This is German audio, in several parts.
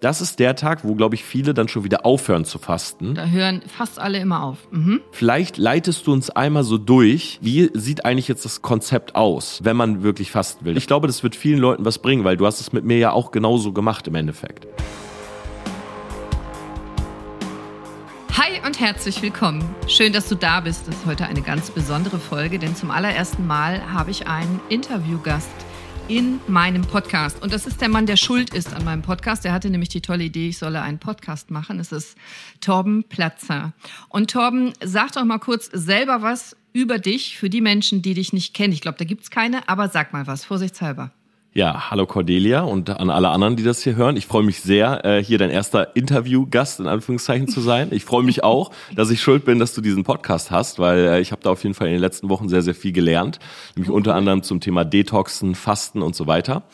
Das ist der Tag, wo, glaube ich, viele dann schon wieder aufhören zu fasten. Da hören fast alle immer auf. Mhm. Vielleicht leitest du uns einmal so durch, wie sieht eigentlich jetzt das Konzept aus, wenn man wirklich fasten will. Ich glaube, das wird vielen Leuten was bringen, weil du hast es mit mir ja auch genauso gemacht im Endeffekt. Hi und herzlich willkommen. Schön, dass du da bist. Das ist heute eine ganz besondere Folge, denn zum allerersten Mal habe ich einen Interviewgast in meinem Podcast. Und das ist der Mann, der schuld ist an meinem Podcast. Der hatte nämlich die tolle Idee, ich solle einen Podcast machen. Es ist Torben Platzer. Und Torben, sag doch mal kurz selber was über dich für die Menschen, die dich nicht kennen. Ich glaube, da gibt's keine, aber sag mal was, vorsichtshalber. Ja, hallo Cordelia und an alle anderen, die das hier hören. Ich freue mich sehr, äh, hier dein erster Interviewgast in Anführungszeichen zu sein. Ich freue mich auch, dass ich schuld bin, dass du diesen Podcast hast, weil äh, ich habe da auf jeden Fall in den letzten Wochen sehr, sehr viel gelernt. Nämlich unter anderem zum Thema Detoxen, Fasten und so weiter.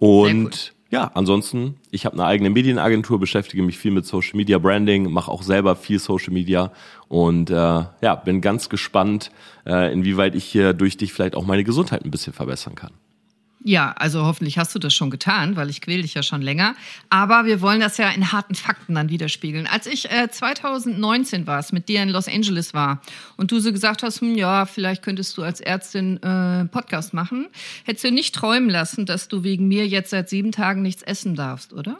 Und ja, ansonsten, ich habe eine eigene Medienagentur, beschäftige mich viel mit Social Media Branding, mache auch selber viel Social Media und äh, ja, bin ganz gespannt, äh, inwieweit ich hier durch dich vielleicht auch meine Gesundheit ein bisschen verbessern kann. Ja, also hoffentlich hast du das schon getan, weil ich quäle dich ja schon länger. Aber wir wollen das ja in harten Fakten dann widerspiegeln. Als ich äh, 2019 war, mit dir in Los Angeles war und du so gesagt hast, hm, ja, vielleicht könntest du als Ärztin äh, Podcast machen, hättest du nicht träumen lassen, dass du wegen mir jetzt seit sieben Tagen nichts essen darfst, oder?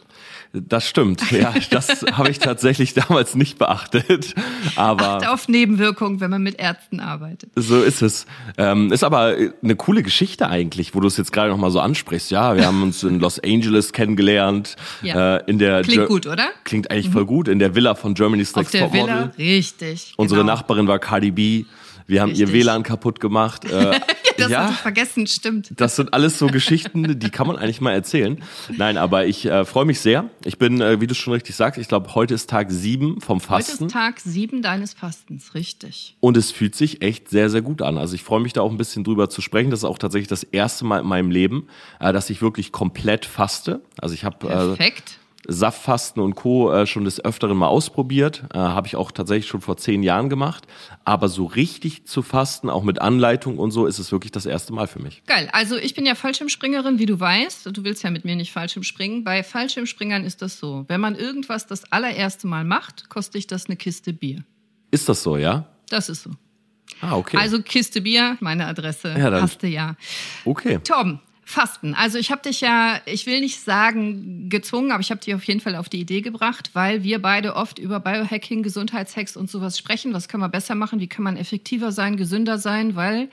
Das stimmt. Ja, das habe ich tatsächlich damals nicht beachtet. Aber Acht auf Nebenwirkungen, wenn man mit Ärzten arbeitet. So ist es. Ähm, ist aber eine coole Geschichte eigentlich, wo du es jetzt gerade noch mal so ansprichst. Ja, wir haben uns in Los Angeles kennengelernt. Ja. Äh, in der Klingt Ger- gut, oder? Klingt eigentlich voll gut. In der Villa von Germany's Next der Topmodel. Villa, richtig. Unsere genau. Nachbarin war Cardi B. Wir haben ihr Richtig. WLAN kaputt gemacht. Äh, Das ja, hatte ich vergessen, stimmt. das sind alles so Geschichten, die kann man eigentlich mal erzählen. Nein, aber ich äh, freue mich sehr. Ich bin, äh, wie du schon richtig sagst, ich glaube, heute ist Tag sieben vom Heute Fasten. ist Tag sieben deines Fastens, richtig. Und es fühlt sich echt sehr, sehr gut an. Also ich freue mich da auch ein bisschen drüber zu sprechen. Das ist auch tatsächlich das erste Mal in meinem Leben, äh, dass ich wirklich komplett faste. Also ich habe äh, Perfekt. Saftfasten und Co. Äh, schon des Öfteren mal ausprobiert. Äh, habe ich auch tatsächlich schon vor zehn Jahren gemacht. Aber so richtig zu fasten, auch mit Anleitung und so, ist es wirklich das erste Mal für mich. Geil. Also ich bin ja Fallschirmspringerin, wie du weißt. Du willst ja mit mir nicht Fallschirmspringen. Bei Fallschirmspringern ist das so. Wenn man irgendwas das allererste Mal macht, kostet dich das eine Kiste Bier. Ist das so, ja? Das ist so. Ah, okay. Also Kiste Bier, meine Adresse, Ja, dann- hast du ja. okay. Torben, Fasten. Also ich habe dich ja, ich will nicht sagen gezwungen, aber ich habe dich auf jeden Fall auf die Idee gebracht, weil wir beide oft über Biohacking, Gesundheitshacks und sowas sprechen. Was kann man besser machen? Wie kann man effektiver sein, gesünder sein? Weil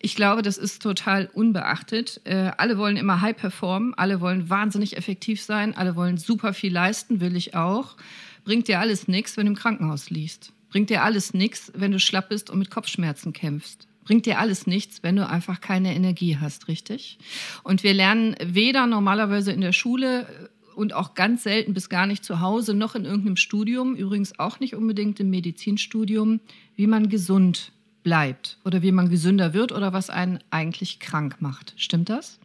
ich glaube, das ist total unbeachtet. Äh, alle wollen immer high performen, alle wollen wahnsinnig effektiv sein, alle wollen super viel leisten, will ich auch. Bringt dir alles nichts, wenn du im Krankenhaus liegst. Bringt dir alles nichts, wenn du schlapp bist und mit Kopfschmerzen kämpfst bringt dir alles nichts, wenn du einfach keine Energie hast, richtig? Und wir lernen weder normalerweise in der Schule und auch ganz selten bis gar nicht zu Hause, noch in irgendeinem Studium, übrigens auch nicht unbedingt im Medizinstudium, wie man gesund bleibt oder wie man gesünder wird oder was einen eigentlich krank macht. Stimmt das?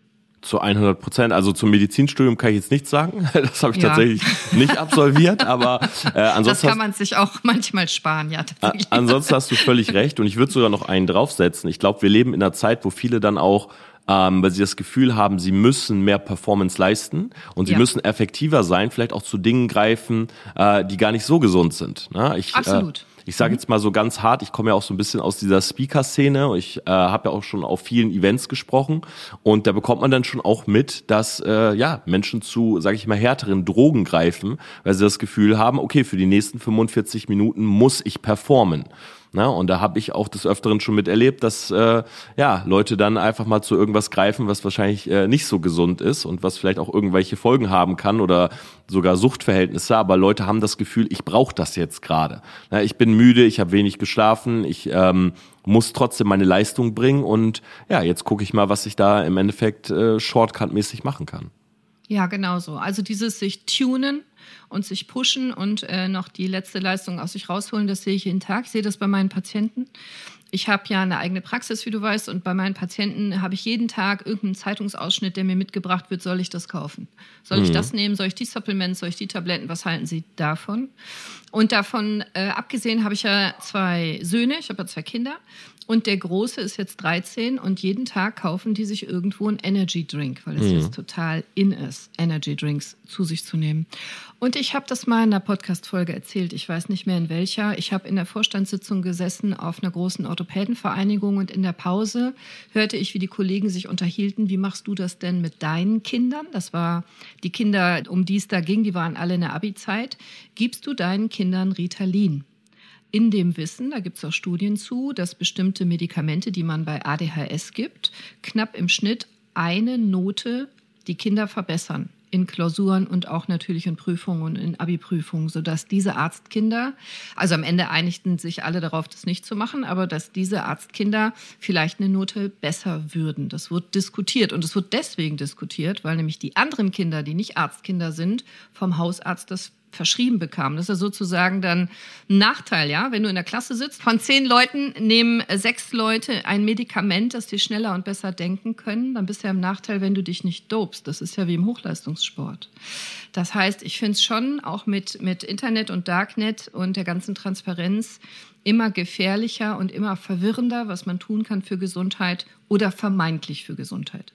Zu 100 Prozent. Also zum Medizinstudium kann ich jetzt nichts sagen. Das habe ich Ja. tatsächlich nicht absolviert. Aber äh, Das ansonsten, kann man sich auch manchmal sparen, ja. Tatsächlich. Ansonsten hast du völlig recht und ich würde sogar noch einen draufsetzen. Ich glaube, wir leben in einer Zeit, wo viele dann auch, ähm, weil sie das Gefühl haben, sie müssen mehr Performance leisten und sie Ja. müssen effektiver sein, vielleicht auch zu Dingen greifen, äh, die gar nicht so gesund sind. Ne? Ich, Absolut. Äh, ich sage jetzt mal so ganz hart, ich komme ja auch so ein bisschen aus dieser Speaker-Szene. Ich äh, habe ja auch schon auf vielen Events gesprochen und da bekommt man dann schon auch mit, dass äh, ja Menschen zu, sage ich mal, härteren Drogen greifen, weil sie das Gefühl haben, okay, für die nächsten 45 Minuten muss ich performen. Na, und da habe ich auch des Öfteren schon miterlebt, dass äh, ja Leute dann einfach mal zu irgendwas greifen, was wahrscheinlich äh, nicht so gesund ist und was vielleicht auch irgendwelche Folgen haben kann oder sogar Suchtverhältnisse. Aber Leute haben das Gefühl, ich brauche das jetzt gerade. Na, Ich bin müde, ich habe wenig geschlafen, ich ähm, muss trotzdem meine Leistung bringen und ja, jetzt gucke ich mal, was ich da im Endeffekt äh, shortcut-mäßig machen kann. Ja, genau so. Also dieses sich tunen und sich pushen und äh, noch die letzte Leistung aus sich rausholen, das sehe ich jeden Tag. Ich sehe das bei meinen Patienten. Ich habe ja eine eigene Praxis, wie du weißt, und bei meinen Patienten habe ich jeden Tag irgendeinen Zeitungsausschnitt, der mir mitgebracht wird, soll ich das kaufen? Soll ich das nehmen? Soll ich die Supplements? Soll ich die Tabletten? Was halten Sie davon? Und davon äh, abgesehen habe ich ja zwei Söhne, ich habe ja zwei Kinder. Und der Große ist jetzt 13 und jeden Tag kaufen die sich irgendwo einen Energy Drink, weil es jetzt total in ist, Energy Drinks zu sich zu nehmen. Und ich habe das mal in einer Podcast-Folge erzählt, ich weiß nicht mehr in welcher. Ich habe in der Vorstandssitzung gesessen auf einer großen Orthopädenvereinigung und in der Pause hörte ich, wie die Kollegen sich unterhielten, wie machst du das denn mit deinen Kindern? Das war die Kinder, um die es da ging, die waren alle in der Abi-Zeit. Gibst du deinen Kindern Ritalin? in dem Wissen, da gibt es auch Studien zu, dass bestimmte Medikamente, die man bei ADHS gibt, knapp im Schnitt eine Note die Kinder verbessern in Klausuren und auch natürlich in Prüfungen und in Abi-Prüfungen, sodass diese Arztkinder, also am Ende einigten sich alle darauf, das nicht zu machen, aber dass diese Arztkinder vielleicht eine Note besser würden. Das wird diskutiert und es wird deswegen diskutiert, weil nämlich die anderen Kinder, die nicht Arztkinder sind, vom Hausarzt das verschrieben bekam. Das ist ja sozusagen dann ein Nachteil, ja. Wenn du in der Klasse sitzt, von zehn Leuten nehmen sechs Leute ein Medikament, das die schneller und besser denken können, dann bist du ja im Nachteil, wenn du dich nicht dopst. Das ist ja wie im Hochleistungssport. Das heißt, ich finde es schon auch mit, mit Internet und Darknet und der ganzen Transparenz immer gefährlicher und immer verwirrender, was man tun kann für Gesundheit oder vermeintlich für Gesundheit.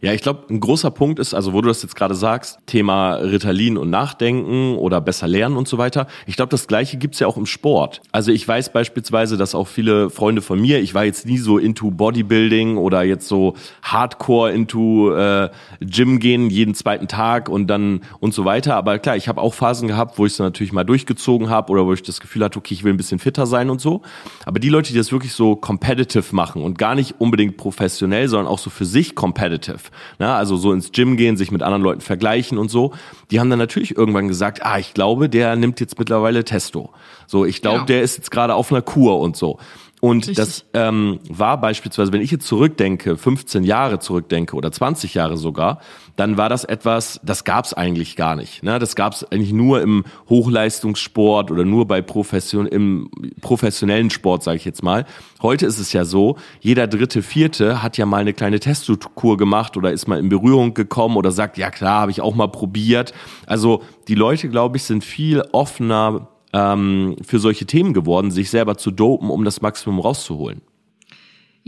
Ja, ich glaube, ein großer Punkt ist, also wo du das jetzt gerade sagst, Thema Ritalin und Nachdenken oder besser lernen und so weiter. Ich glaube, das Gleiche gibt's ja auch im Sport. Also ich weiß beispielsweise, dass auch viele Freunde von mir, ich war jetzt nie so into Bodybuilding oder jetzt so Hardcore into äh, Gym gehen jeden zweiten Tag und dann und so weiter. Aber klar, ich habe auch Phasen gehabt, wo ich es natürlich mal durchgezogen habe oder wo ich das Gefühl hatte, okay, ich will ein bisschen fitter sein und so. Aber die Leute, die das wirklich so competitive machen und gar nicht unbedingt professionell, sondern auch so für sich competitive competitive. Ne? Also so ins Gym gehen, sich mit anderen Leuten vergleichen und so. Die haben dann natürlich irgendwann gesagt, ah, ich glaube, der nimmt jetzt mittlerweile Testo. So, ich glaube, genau. der ist jetzt gerade auf einer Kur und so. Und Richtig. das ähm, war beispielsweise, wenn ich jetzt zurückdenke, 15 Jahre zurückdenke oder 20 Jahre sogar, dann war das etwas, das gab es eigentlich gar nicht. Ne? Das gab es eigentlich nur im Hochleistungssport oder nur bei Profession, im professionellen Sport, sage ich jetzt mal. Heute ist es ja so, jeder dritte, vierte hat ja mal eine kleine Testkur gemacht oder ist mal in Berührung gekommen oder sagt, ja klar, habe ich auch mal probiert. Also die Leute, glaube ich, sind viel offener ähm, für solche Themen geworden, sich selber zu dopen, um das Maximum rauszuholen.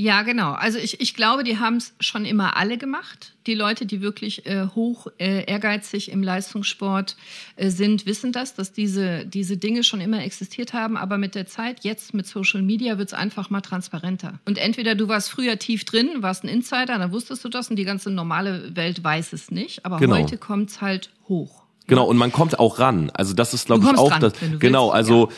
Ja, genau. Also ich, ich glaube, die haben es schon immer alle gemacht. Die Leute, die wirklich äh, hoch äh, ehrgeizig im Leistungssport äh, sind, wissen das, dass diese, diese Dinge schon immer existiert haben. Aber mit der Zeit, jetzt mit Social Media, wird es einfach mal transparenter. Und entweder du warst früher tief drin, warst ein Insider, dann wusstest du das und die ganze normale Welt weiß es nicht. Aber genau. heute kommt es halt hoch. Genau, und man kommt auch ran. Also das ist, glaube ich, auch ran, das. Genau, also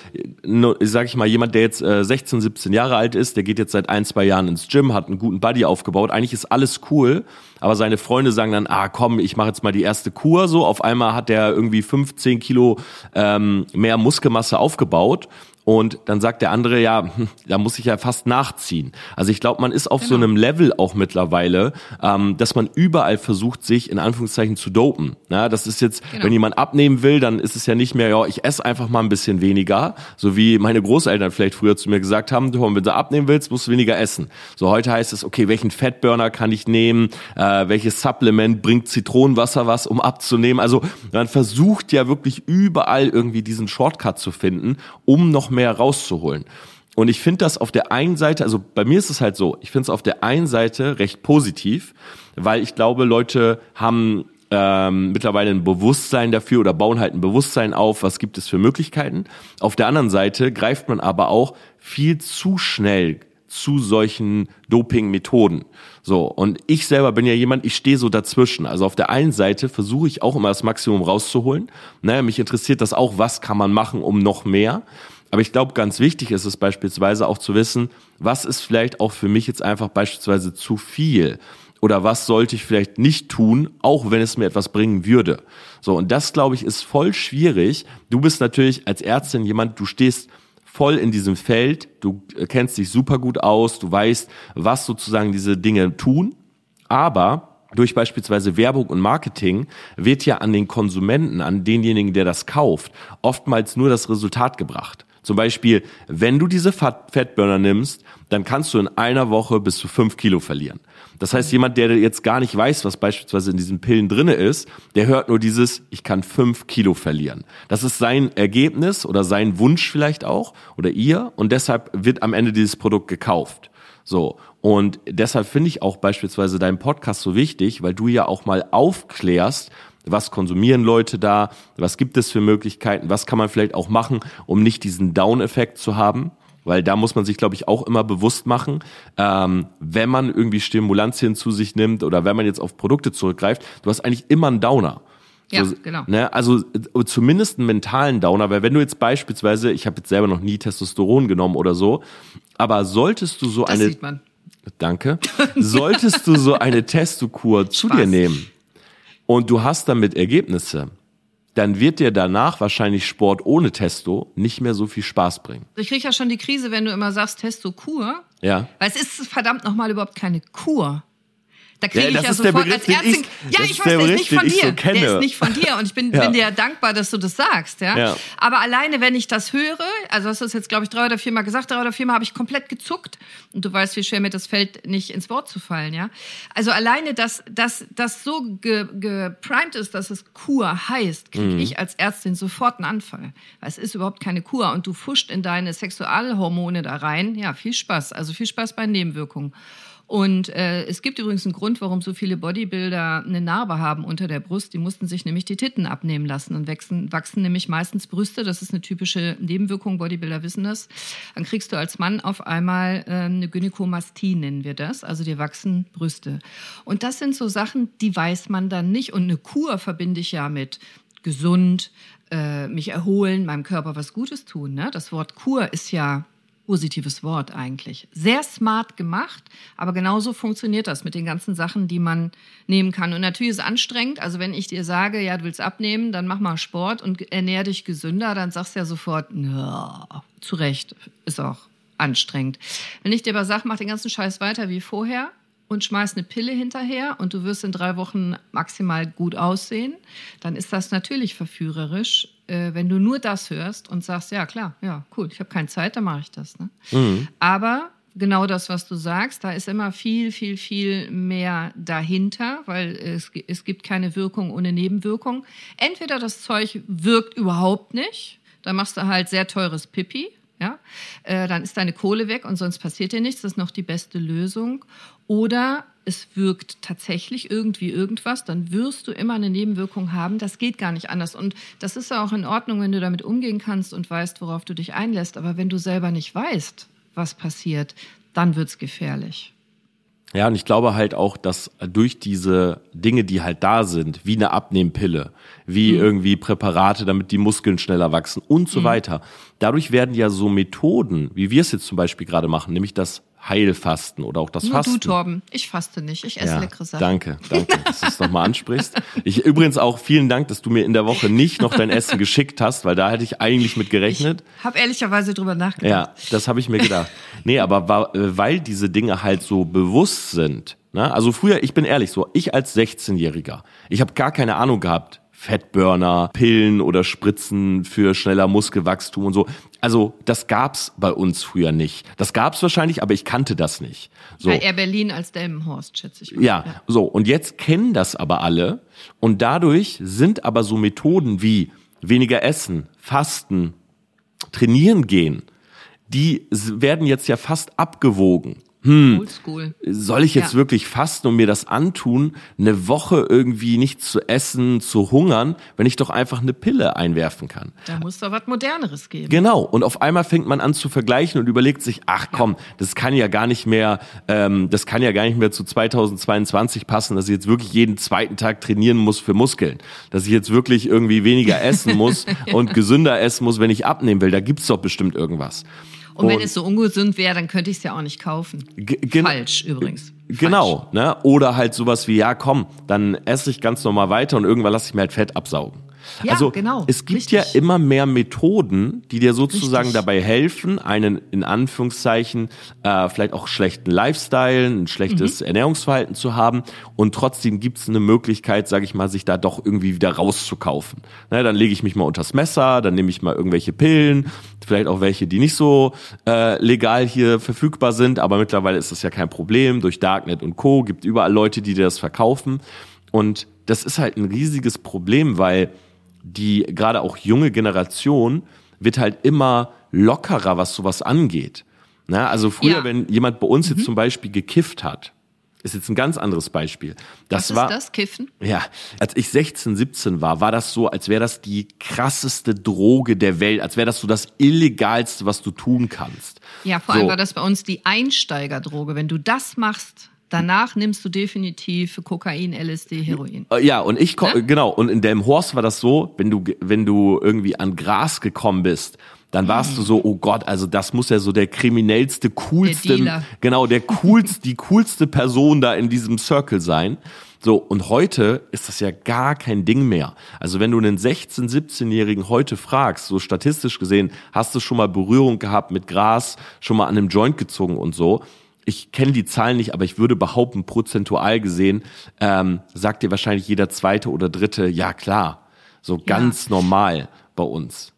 ja. sag ich mal, jemand, der jetzt äh, 16, 17 Jahre alt ist, der geht jetzt seit ein, zwei Jahren ins Gym, hat einen guten Buddy aufgebaut. Eigentlich ist alles cool, aber seine Freunde sagen dann, ah komm, ich mache jetzt mal die erste Kur. So, auf einmal hat der irgendwie 15 Kilo ähm, mehr Muskelmasse aufgebaut und dann sagt der andere, ja, hm, da muss ich ja fast nachziehen. Also ich glaube, man ist auf genau. so einem Level auch mittlerweile, ähm, dass man überall versucht, sich in Anführungszeichen zu dopen. Ja, das ist jetzt, genau. wenn jemand abnehmen will, dann ist es ja nicht mehr, ja, ich esse einfach mal ein bisschen weniger, so wie meine Großeltern vielleicht früher zu mir gesagt haben, du, wenn du abnehmen willst, musst du weniger essen. So heute heißt es, okay, welchen Fettburner kann ich nehmen, äh, welches Supplement bringt Zitronenwasser was, um abzunehmen. Also man versucht ja wirklich überall irgendwie diesen Shortcut zu finden, um noch mehr rauszuholen. Und ich finde das auf der einen Seite, also bei mir ist es halt so, ich finde es auf der einen Seite recht positiv, weil ich glaube, Leute haben ähm, mittlerweile ein Bewusstsein dafür oder bauen halt ein Bewusstsein auf, was gibt es für Möglichkeiten. Auf der anderen Seite greift man aber auch viel zu schnell zu solchen Doping-Methoden. So, und ich selber bin ja jemand, ich stehe so dazwischen. Also auf der einen Seite versuche ich auch immer das Maximum rauszuholen. Naja, mich interessiert das auch, was kann man machen, um noch mehr. Aber ich glaube, ganz wichtig ist es beispielsweise auch zu wissen, was ist vielleicht auch für mich jetzt einfach beispielsweise zu viel oder was sollte ich vielleicht nicht tun, auch wenn es mir etwas bringen würde. So, und das, glaube ich, ist voll schwierig. Du bist natürlich als Ärztin jemand, du stehst voll in diesem Feld, du kennst dich super gut aus, du weißt, was sozusagen diese Dinge tun, aber durch beispielsweise Werbung und Marketing wird ja an den Konsumenten, an denjenigen, der das kauft, oftmals nur das Resultat gebracht. Zum Beispiel, wenn du diese Fettburner nimmst, dann kannst du in einer Woche bis zu fünf Kilo verlieren. Das heißt, jemand, der jetzt gar nicht weiß, was beispielsweise in diesen Pillen drinne ist, der hört nur dieses, ich kann fünf Kilo verlieren. Das ist sein Ergebnis oder sein Wunsch vielleicht auch oder ihr und deshalb wird am Ende dieses Produkt gekauft. So. Und deshalb finde ich auch beispielsweise deinen Podcast so wichtig, weil du ja auch mal aufklärst, Was konsumieren Leute da? Was gibt es für Möglichkeiten? Was kann man vielleicht auch machen, um nicht diesen Down-Effekt zu haben? Weil da muss man sich, glaube ich, auch immer bewusst machen, ähm, wenn man irgendwie Stimulantien zu sich nimmt oder wenn man jetzt auf Produkte zurückgreift, du hast eigentlich immer einen Downer. Ja, genau. Ne, also äh, zumindest einen mentalen Downer, weil wenn du jetzt beispielsweise, ich habe jetzt selber noch nie Testosteron genommen oder so, aber solltest du so Das eine. Danke. Solltest du so eine Testokur zu dir nehmen und du hast damit Ergebnisse, dann wird dir danach wahrscheinlich Sport ohne Testo nicht mehr so viel Spaß bringen. Ich kriege ja schon die Krise, wenn du immer sagst Testo-Kur. Ja. Weil es ist verdammt nochmal überhaupt keine Kur. Da kriege Ja, ich ja sofort als Ärztin. ich- ja, ich weiß, der der ist nicht von so dir. kenne. Der ist nicht von dir. Und ich bin, Ja. bin dir dankbar, dass du das sagst. Ja? Ja. Aber alleine, wenn ich das höre, also hast du es jetzt, glaube ich, drei oder viermal gesagt, drei oder viermal habe ich komplett gezuckt. Und du weißt, wie schwer mir das fällt, nicht ins Wort zu fallen. Ja? Also alleine, dass dass das so ge, geprimed ist, dass es Kur heißt, kriege ich als Ärztin sofort einen Anfall. Weil es ist überhaupt keine Kur. Und du fuscht in deine Sexualhormone da rein. Ja, viel Spaß. Also viel Spaß bei Nebenwirkungen. Und äh, es gibt übrigens einen Grund, warum so viele Bodybuilder eine Narbe haben unter der Brust. Die mussten sich nämlich die Titten abnehmen lassen und wachsen, wachsen nämlich meistens Brüste. Das ist eine typische Nebenwirkung. Bodybuilder wissen das. Dann kriegst du als Mann auf einmal äh, eine Gynäkomastie, nennen wir das. Also dir wachsen Brüste. Und das sind so Sachen, die weiß man dann nicht. Und eine Kur verbinde ich ja mit gesund, äh, mich erholen, meinem Körper was Gutes tun. Ne? Das Wort Kur ist ja positives Wort eigentlich. Sehr smart gemacht, aber genauso funktioniert das mit den ganzen Sachen, die man nehmen kann. Und natürlich ist es anstrengend. Also wenn ich dir sage, ja, du willst abnehmen, dann mach mal Sport und ernähr dich gesünder, dann sagst du ja sofort, ja, zu Recht, ist auch anstrengend. Wenn ich dir aber sage, mach den ganzen Scheiß weiter wie vorher, und schmeiß eine Pille hinterher und du wirst in drei Wochen maximal gut aussehen, dann ist das natürlich verführerisch, äh, wenn du nur das hörst und sagst, ja klar, ja cool, ich habe keine Zeit, dann mache ich das. Ne? Aber genau das, was du sagst, da ist immer viel, viel, viel mehr dahinter, weil es, es gibt keine Wirkung ohne Nebenwirkung. Entweder das Zeug wirkt überhaupt nicht, dann machst du halt sehr teures Pipi, ja, äh, dann ist deine Kohle weg und sonst passiert dir nichts. Das ist noch die beste Lösung. Oder es wirkt tatsächlich irgendwie irgendwas, dann wirst du immer eine Nebenwirkung haben. Das geht gar nicht anders. Und das ist ja auch in Ordnung, wenn du damit umgehen kannst und weißt, worauf du dich einlässt. Aber wenn du selber nicht weißt, was passiert, dann wird's gefährlich. Ja, und ich glaube halt auch, dass durch diese Dinge, die halt da sind, wie eine Abnehmpille, wie irgendwie Präparate, damit die Muskeln schneller wachsen und so weiter, dadurch werden ja so Methoden, wie wir es jetzt zum Beispiel gerade machen, nämlich das Heilfasten oder auch das Nur Fasten. du, Torben. Ich faste nicht. Ich esse leckere Sachen. Danke, danke, dass du es nochmal ansprichst. Ich übrigens auch vielen Dank, dass du mir in der Woche nicht noch dein Essen geschickt hast, weil da hätte ich eigentlich mit gerechnet. Hab ehrlicherweise drüber nachgedacht. Ja, das habe ich mir gedacht. Nee, aber äh, weil diese Dinge halt so bewusst sind. Ne? Also früher, ich bin ehrlich so, ich als 16-Jähriger, ich habe gar keine Ahnung gehabt, Fettburner, Pillen oder Spritzen für schneller Muskelwachstum und so. Also das gab's bei uns früher nicht. Das gab's wahrscheinlich, aber ich kannte das nicht. So. Bei Air Berlin als Delmenhorst, schätze ich mal. Ja, so. Und jetzt kennen das aber alle. Und dadurch sind aber so Methoden wie weniger essen, fasten, trainieren gehen, die werden jetzt ja fast abgewogen. Oldschool. Soll ich jetzt Ja. wirklich fasten und mir das antun, eine Woche irgendwie nichts zu essen, zu hungern, wenn ich doch einfach eine Pille einwerfen kann? Da muss doch was Moderneres geben. Genau. Und auf einmal fängt man an zu vergleichen und überlegt sich, ach komm, das kann ja gar nicht mehr, ähm, das kann ja gar nicht mehr zu 2022 passen, dass ich jetzt wirklich jeden zweiten Tag trainieren muss für Muskeln. Dass ich jetzt wirklich irgendwie weniger essen muss und gesünder essen muss, wenn ich abnehmen will. Da gibt's doch bestimmt irgendwas. Und wenn Und- es so ungesund wäre, dann könnte ich es ja auch nicht kaufen. Falsch übrigens. Genau, ne? Oder halt sowas wie, ja komm, dann esse ich ganz normal weiter und irgendwann lasse ich mir halt Fett absaugen. Ja, also genau, es gibt richtig. ja immer mehr Methoden, die dir sozusagen Richtig. dabei helfen, einen in Anführungszeichen äh, vielleicht auch schlechten Lifestyle, ein schlechtes Mhm. Ernährungsverhalten zu haben und trotzdem gibt es eine Möglichkeit, sage ich mal, sich da doch irgendwie wieder rauszukaufen. Ne, dann lege ich mich mal unters Messer, dann nehme ich mal irgendwelche Pillen, vielleicht auch welche, die nicht so äh, legal hier verfügbar sind, aber mittlerweile ist das ja kein Problem. Durch Darknet und Co. gibt überall Leute, die dir das verkaufen und das ist halt ein riesiges Problem, weil die gerade auch junge Generation wird halt immer lockerer, was sowas angeht. Na, also früher, Ja. wenn jemand bei uns jetzt zum Beispiel gekifft hat, ist jetzt ein ganz anderes Beispiel. Das Was war, ist das? Kiffen? Ja, als ich 16, 17 war, war das so, als wäre das die krasseste Droge der Welt, als wäre das so das illegalste, was du tun kannst. Ja, vor so. allem war das bei uns die Einsteigerdroge. Wenn du das machst, danach nimmst du definitiv Kokain, LSD, Heroin. Äh, Ja, und ich Ne? genau und in dem Horst war das so, wenn du wenn du irgendwie an Gras gekommen bist, dann warst du so, oh Gott, also das muss ja so der kriminellste, coolste, Dealer. genau der coolste, die coolste Person da in diesem Circle sein. So und heute ist das ja gar kein Ding mehr. Also wenn du einen 16, 17-jährigen heute fragst, so statistisch gesehen, hast du schon mal Berührung gehabt mit Gras, schon mal an einem Joint gezogen und so, ich kenne die Zahlen nicht, aber ich würde behaupten, prozentual gesehen, ähm, sagt dir wahrscheinlich jeder zweite oder dritte, ja klar, so ganz normal bei uns.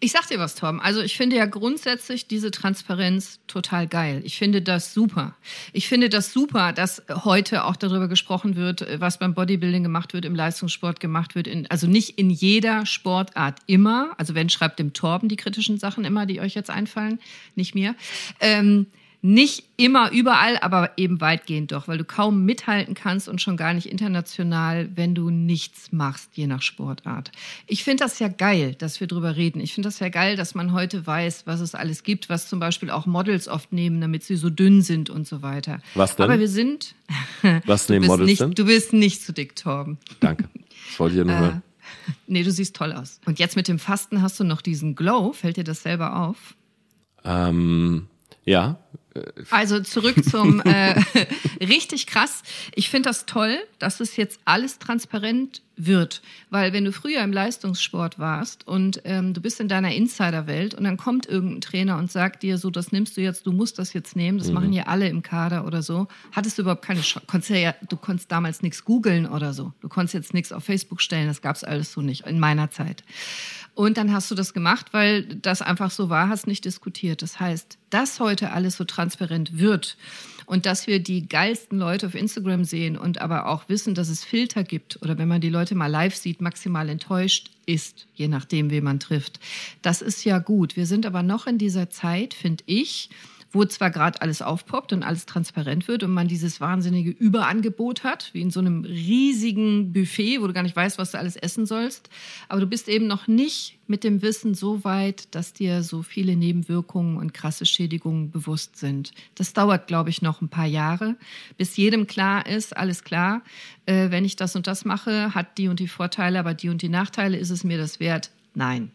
Ich sag dir was, Tom. Also ich finde ja grundsätzlich diese Transparenz total geil. Ich finde das super. Ich finde das super, dass heute auch darüber gesprochen wird, was beim Bodybuilding gemacht wird, im Leistungssport gemacht wird. In, also nicht in jeder Sportart immer. Also wenn schreibt dem Torben die kritischen Sachen immer, die euch jetzt einfallen, nicht mir. Ähm, nicht immer überall, aber eben weitgehend doch, weil du kaum mithalten kannst und schon gar nicht international, wenn du nichts machst, je nach Sportart. Ich finde das ja geil, dass wir drüber reden. Ich finde das ja geil, dass man heute weiß, was es alles gibt, was zum Beispiel auch Models oft nehmen, damit sie so dünn sind und so weiter. Was denn? Aber wir sind. Was nehmen Models nicht, denn? Du bist nicht zu dick, Torben. Danke. Das wollte ich ja nur hören. Nee, du siehst toll aus. Und jetzt mit dem Fasten hast du noch diesen Glow. Fällt dir das selber auf? Ähm, ja, Also zurück zum äh, richtig krass. Ich finde das toll, dass es jetzt alles transparent wird, weil wenn du früher im Leistungssport warst und ähm, du bist in deiner Insiderwelt und dann kommt irgendein Trainer und sagt dir so, das nimmst du jetzt, du musst das jetzt nehmen, das machen ja alle im Kader oder so, hattest du überhaupt keine Chance, konntest ja, du konntest damals nichts googeln oder so, du konntest jetzt nichts auf Facebook stellen, das gab's alles so nicht in meiner Zeit. Und dann hast du das gemacht, weil das einfach so war, hast nicht diskutiert. Das heißt, dass heute alles so transparent wird und dass wir die geilsten Leute auf Instagram sehen und aber auch wissen, dass es Filter gibt oder wenn man die Leute mal live sieht, maximal enttäuscht ist, je nachdem, wen man trifft. Das ist ja gut. Wir sind aber noch in dieser Zeit, finde ich, wo zwar gerade alles aufpoppt und alles transparent wird und man dieses wahnsinnige Überangebot hat, wie in so einem riesigen Buffet, wo du gar nicht weißt, was du alles essen sollst, aber du bist eben noch nicht mit dem Wissen so weit, dass dir so viele Nebenwirkungen und krasse Schädigungen bewusst sind. Das dauert, glaube ich, noch ein paar Jahre, bis jedem klar ist, alles klar, äh, wenn ich das und das mache, hat die und die Vorteile, aber die und die Nachteile, ist es mir das wert? Nein.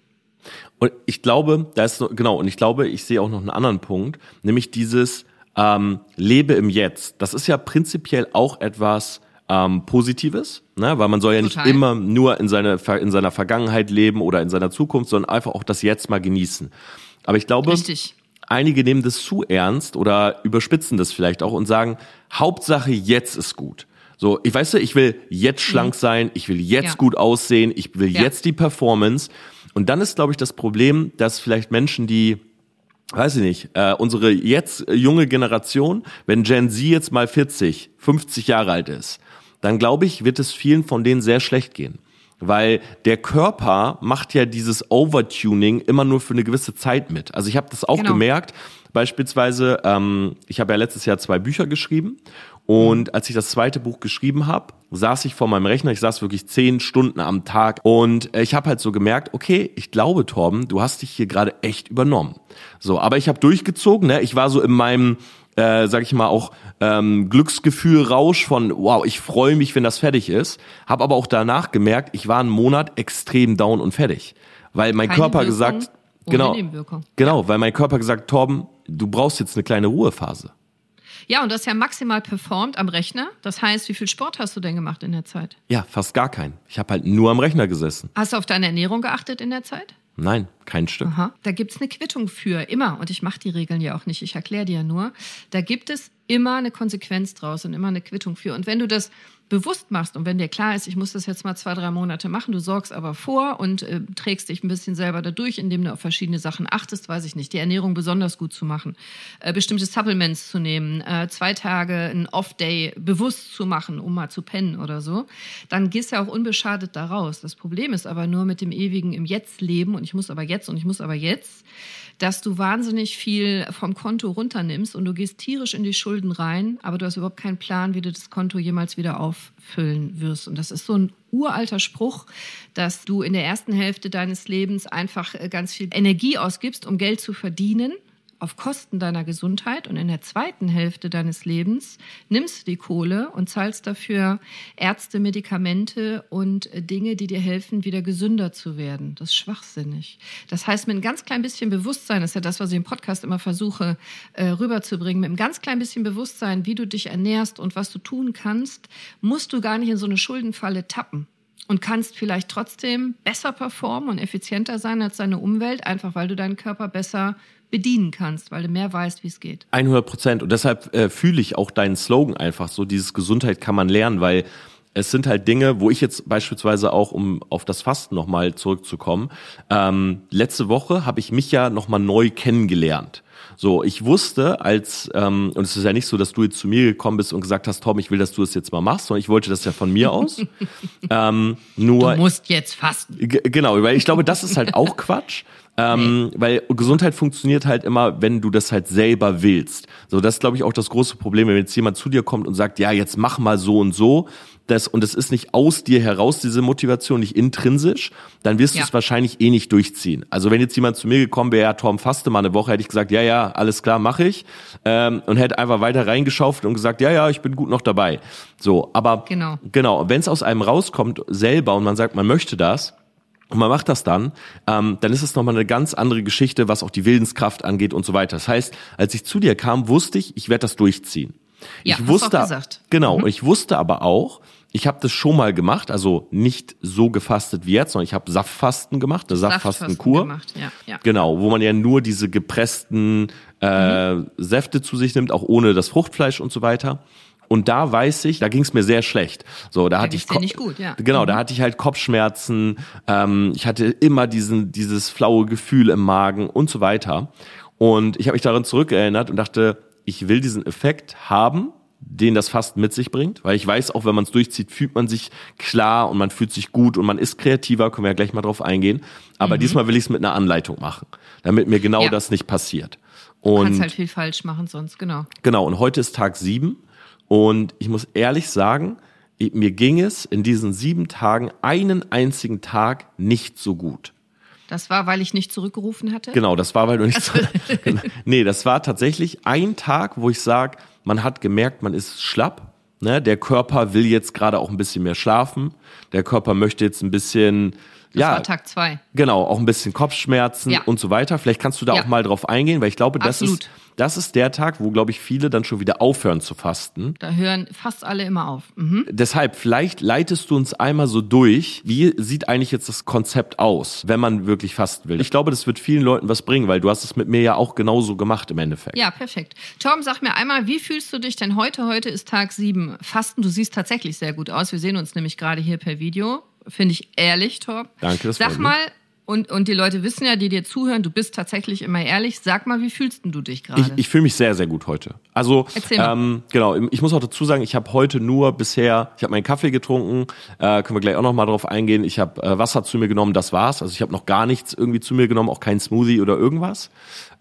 Und ich glaube, da ist genau, und ich glaube, ich sehe auch noch einen anderen Punkt, nämlich dieses ähm, Lebe im Jetzt. Das ist ja prinzipiell auch etwas ähm, Positives, ne? weil man soll ja Total. nicht immer nur in, seine, in seiner Vergangenheit leben oder in seiner Zukunft, sondern einfach auch das Jetzt mal genießen. Aber ich glaube, Richtig. einige nehmen das zu ernst oder überspitzen das vielleicht auch und sagen, Hauptsache jetzt ist gut. So, ich weiß, ich will jetzt schlank sein, ich will jetzt Mhm. Ja. gut aussehen, ich will Ja. jetzt die Performance. Und dann ist, glaube ich, das Problem, dass vielleicht Menschen, die weiß ich nicht, äh, unsere jetzt äh, junge Generation, wenn Gen Z jetzt mal 40, 50 Jahre alt ist, dann glaube ich, wird es vielen von denen sehr schlecht gehen. Weil der Körper macht ja dieses Overtuning immer nur für eine gewisse Zeit mit. Also ich habe das auch Genau. gemerkt. Beispielsweise, ähm, ich habe ja letztes Jahr zwei Bücher geschrieben und als ich das zweite Buch geschrieben habe, saß ich vor meinem Rechner, ich saß wirklich zehn Stunden am Tag und äh, ich habe halt so gemerkt, okay, ich glaube, Torben, du hast dich hier gerade echt übernommen. So, aber ich habe durchgezogen, ne? Ich war so in meinem, äh, sag ich mal, auch ähm, Glücksgefühl Rausch von, wow, ich freue mich, wenn das fertig ist. Habe aber auch danach gemerkt, ich war einen Monat extrem down und fertig. Weil mein Keine Körper Wirkung gesagt, genau, genau, weil mein Körper gesagt, Torben, du brauchst jetzt eine kleine Ruhephase. Ja, und du hast ja maximal performt am Rechner. Das heißt, wie viel Sport hast du denn gemacht in der Zeit? Ja, fast gar keinen. Ich habe halt nur am Rechner gesessen. Hast du auf deine Ernährung geachtet in der Zeit? Nein, kein Stück. Aha. Da gibt's eine Quittung für, immer. Und ich mache die Regeln ja auch nicht, ich erkläre die ja nur. Da gibt es immer eine Konsequenz draus und immer eine Quittung für. Und wenn du das bewusst machst und wenn dir klar ist, ich muss das jetzt mal zwei, drei Monate machen, du sorgst aber vor und äh, trägst dich ein bisschen selber dadurch, indem du auf verschiedene Sachen achtest, weiß ich nicht, die Ernährung besonders gut zu machen, äh, bestimmte Supplements zu nehmen, äh, zwei Tage ein Off-Day bewusst zu machen, um mal zu pennen oder so, dann gehst du ja auch unbeschadet da raus. Das Problem ist aber nur mit dem ewigen im Jetzt leben und ich muss aber jetzt und ich muss aber jetzt, dass du wahnsinnig viel vom Konto runternimmst und du gehst tierisch in die Schulden rein, aber du hast überhaupt keinen Plan, wie du das Konto jemals wieder auffüllen wirst. Und das ist so ein uralter Spruch, dass du in der ersten Hälfte deines Lebens einfach äh, ganz viel Energie ausgibst, um Geld zu verdienen auf Kosten deiner Gesundheit und in der zweiten Hälfte deines Lebens nimmst du die Kohle und zahlst dafür Ärzte, Medikamente und äh, Dinge, die dir helfen, wieder gesünder zu werden. Das ist schwachsinnig. Das heißt, mit ein ganz klein bisschen Bewusstsein, das ist ja das, was ich im Podcast immer versuche äh, rüberzubringen, mit einem ganz klein bisschen Bewusstsein, wie du dich ernährst und was du tun kannst, musst du gar nicht in so eine Schuldenfalle tappen und kannst vielleicht trotzdem besser performen und effizienter sein als deine Umwelt, einfach weil du deinen Körper besser bedienen kannst, weil du mehr weißt, wie es geht. 100 Prozent. Und deshalb äh, fühle ich auch deinen Slogan einfach so, dieses Gesundheit kann man lernen, weil es sind halt Dinge, wo ich jetzt beispielsweise auch, um auf das Fasten nochmal zurückzukommen, ähm, letzte Woche habe ich mich ja nochmal neu kennengelernt. So, ich wusste als, ähm, und es ist ja nicht so, dass du jetzt zu mir gekommen bist und gesagt hast, Tom, ich will, dass du es jetzt mal machst, sondern ich wollte das ja von mir aus. ähm, nur, du musst jetzt fasten. Genau, weil ich glaube, das ist halt auch Quatsch. Ähm, nee. Weil Gesundheit funktioniert halt immer, wenn du das halt selber willst. So, das ist, glaube ich, auch das große Problem, wenn jetzt jemand zu dir kommt und sagt, ja, jetzt mach mal so und so, das, und es ist nicht aus dir heraus, diese Motivation, nicht intrinsisch, dann wirst ja. du es wahrscheinlich eh nicht durchziehen. Also wenn jetzt jemand zu mir gekommen wäre, ja, Tom, faste mal eine Woche, hätte ich gesagt, ja, ja, alles klar, mache ich. Ähm, und hätte einfach weiter reingeschaufelt und gesagt, ja, ja, ich bin gut noch dabei. So, aber genau, genau wenn es aus einem rauskommt selber und man sagt, man möchte das, und man macht das dann, ähm, dann ist es nochmal eine ganz andere Geschichte, was auch die Willenskraft angeht und so weiter. Das heißt, als ich zu dir kam, wusste ich, ich werde das durchziehen. Ja, ich wusste, genau, mhm. ich wusste aber auch, ich habe das schon mal gemacht, also nicht so gefastet wie jetzt, sondern ich habe Saftfasten gemacht, eine Saftfastenkur. Gemacht, ja, ja. Genau, wo man ja nur diese gepressten äh, mhm. Säfte zu sich nimmt, auch ohne das Fruchtfleisch und so weiter. Und da weiß ich, da ging es mir sehr schlecht. So, da, da hatte ich nicht gut, ja. genau, mhm. da hatte ich halt Kopfschmerzen. Ähm, ich hatte immer diesen dieses flaue Gefühl im Magen und so weiter. Und ich habe mich daran zurückerinnert und dachte, ich will diesen Effekt haben, den das Fasten mit sich bringt, weil ich weiß, auch wenn man es durchzieht, fühlt man sich klar und man fühlt sich gut und man ist kreativer, können wir ja gleich mal drauf eingehen. Aber mhm. diesmal will ich es mit einer Anleitung machen, damit mir genau ja. das nicht passiert. Und du kannst halt viel falsch machen sonst, genau. Genau, und heute ist Tag sieben und ich muss ehrlich sagen, mir ging es in diesen sieben Tagen einen einzigen Tag nicht so gut. Das war, weil ich nicht zurückgerufen hatte? Genau, das war, weil du nicht zurückgerufen Nee, das war tatsächlich ein Tag, wo ich sage, man hat gemerkt, man ist schlapp. Ne? Der Körper will jetzt gerade auch ein bisschen mehr schlafen. Der Körper möchte jetzt ein bisschen das ja, war Tag zwei. Genau, auch ein bisschen Kopfschmerzen ja. und so weiter. Vielleicht kannst du da ja. auch mal drauf eingehen, weil ich glaube, das ist, das ist der Tag, wo, glaube ich, viele dann schon wieder aufhören zu fasten. Da hören fast alle immer auf. Mhm. Deshalb, vielleicht leitest du uns einmal so durch, wie sieht eigentlich jetzt das Konzept aus, wenn man wirklich fasten will. Ich glaube, das wird vielen Leuten was bringen, weil du hast es mit mir ja auch genauso gemacht im Endeffekt. Ja, perfekt. Tom, sag mir einmal, wie fühlst du dich denn heute? Heute ist Tag sieben. Fasten, du siehst tatsächlich sehr gut aus. Wir sehen uns nämlich gerade hier per Video finde ich ehrlich, Torb. Danke, das Sag mal, und, und die Leute wissen ja, die dir zuhören, du bist tatsächlich immer ehrlich. Sag mal, wie fühlst du dich gerade? Ich, ich fühle mich sehr, sehr gut heute. Also, ähm, genau, ich muss auch dazu sagen, ich habe heute nur bisher, ich habe meinen Kaffee getrunken, äh, können wir gleich auch nochmal drauf eingehen. Ich habe äh, Wasser zu mir genommen, das war's. Also ich habe noch gar nichts irgendwie zu mir genommen, auch kein Smoothie oder irgendwas.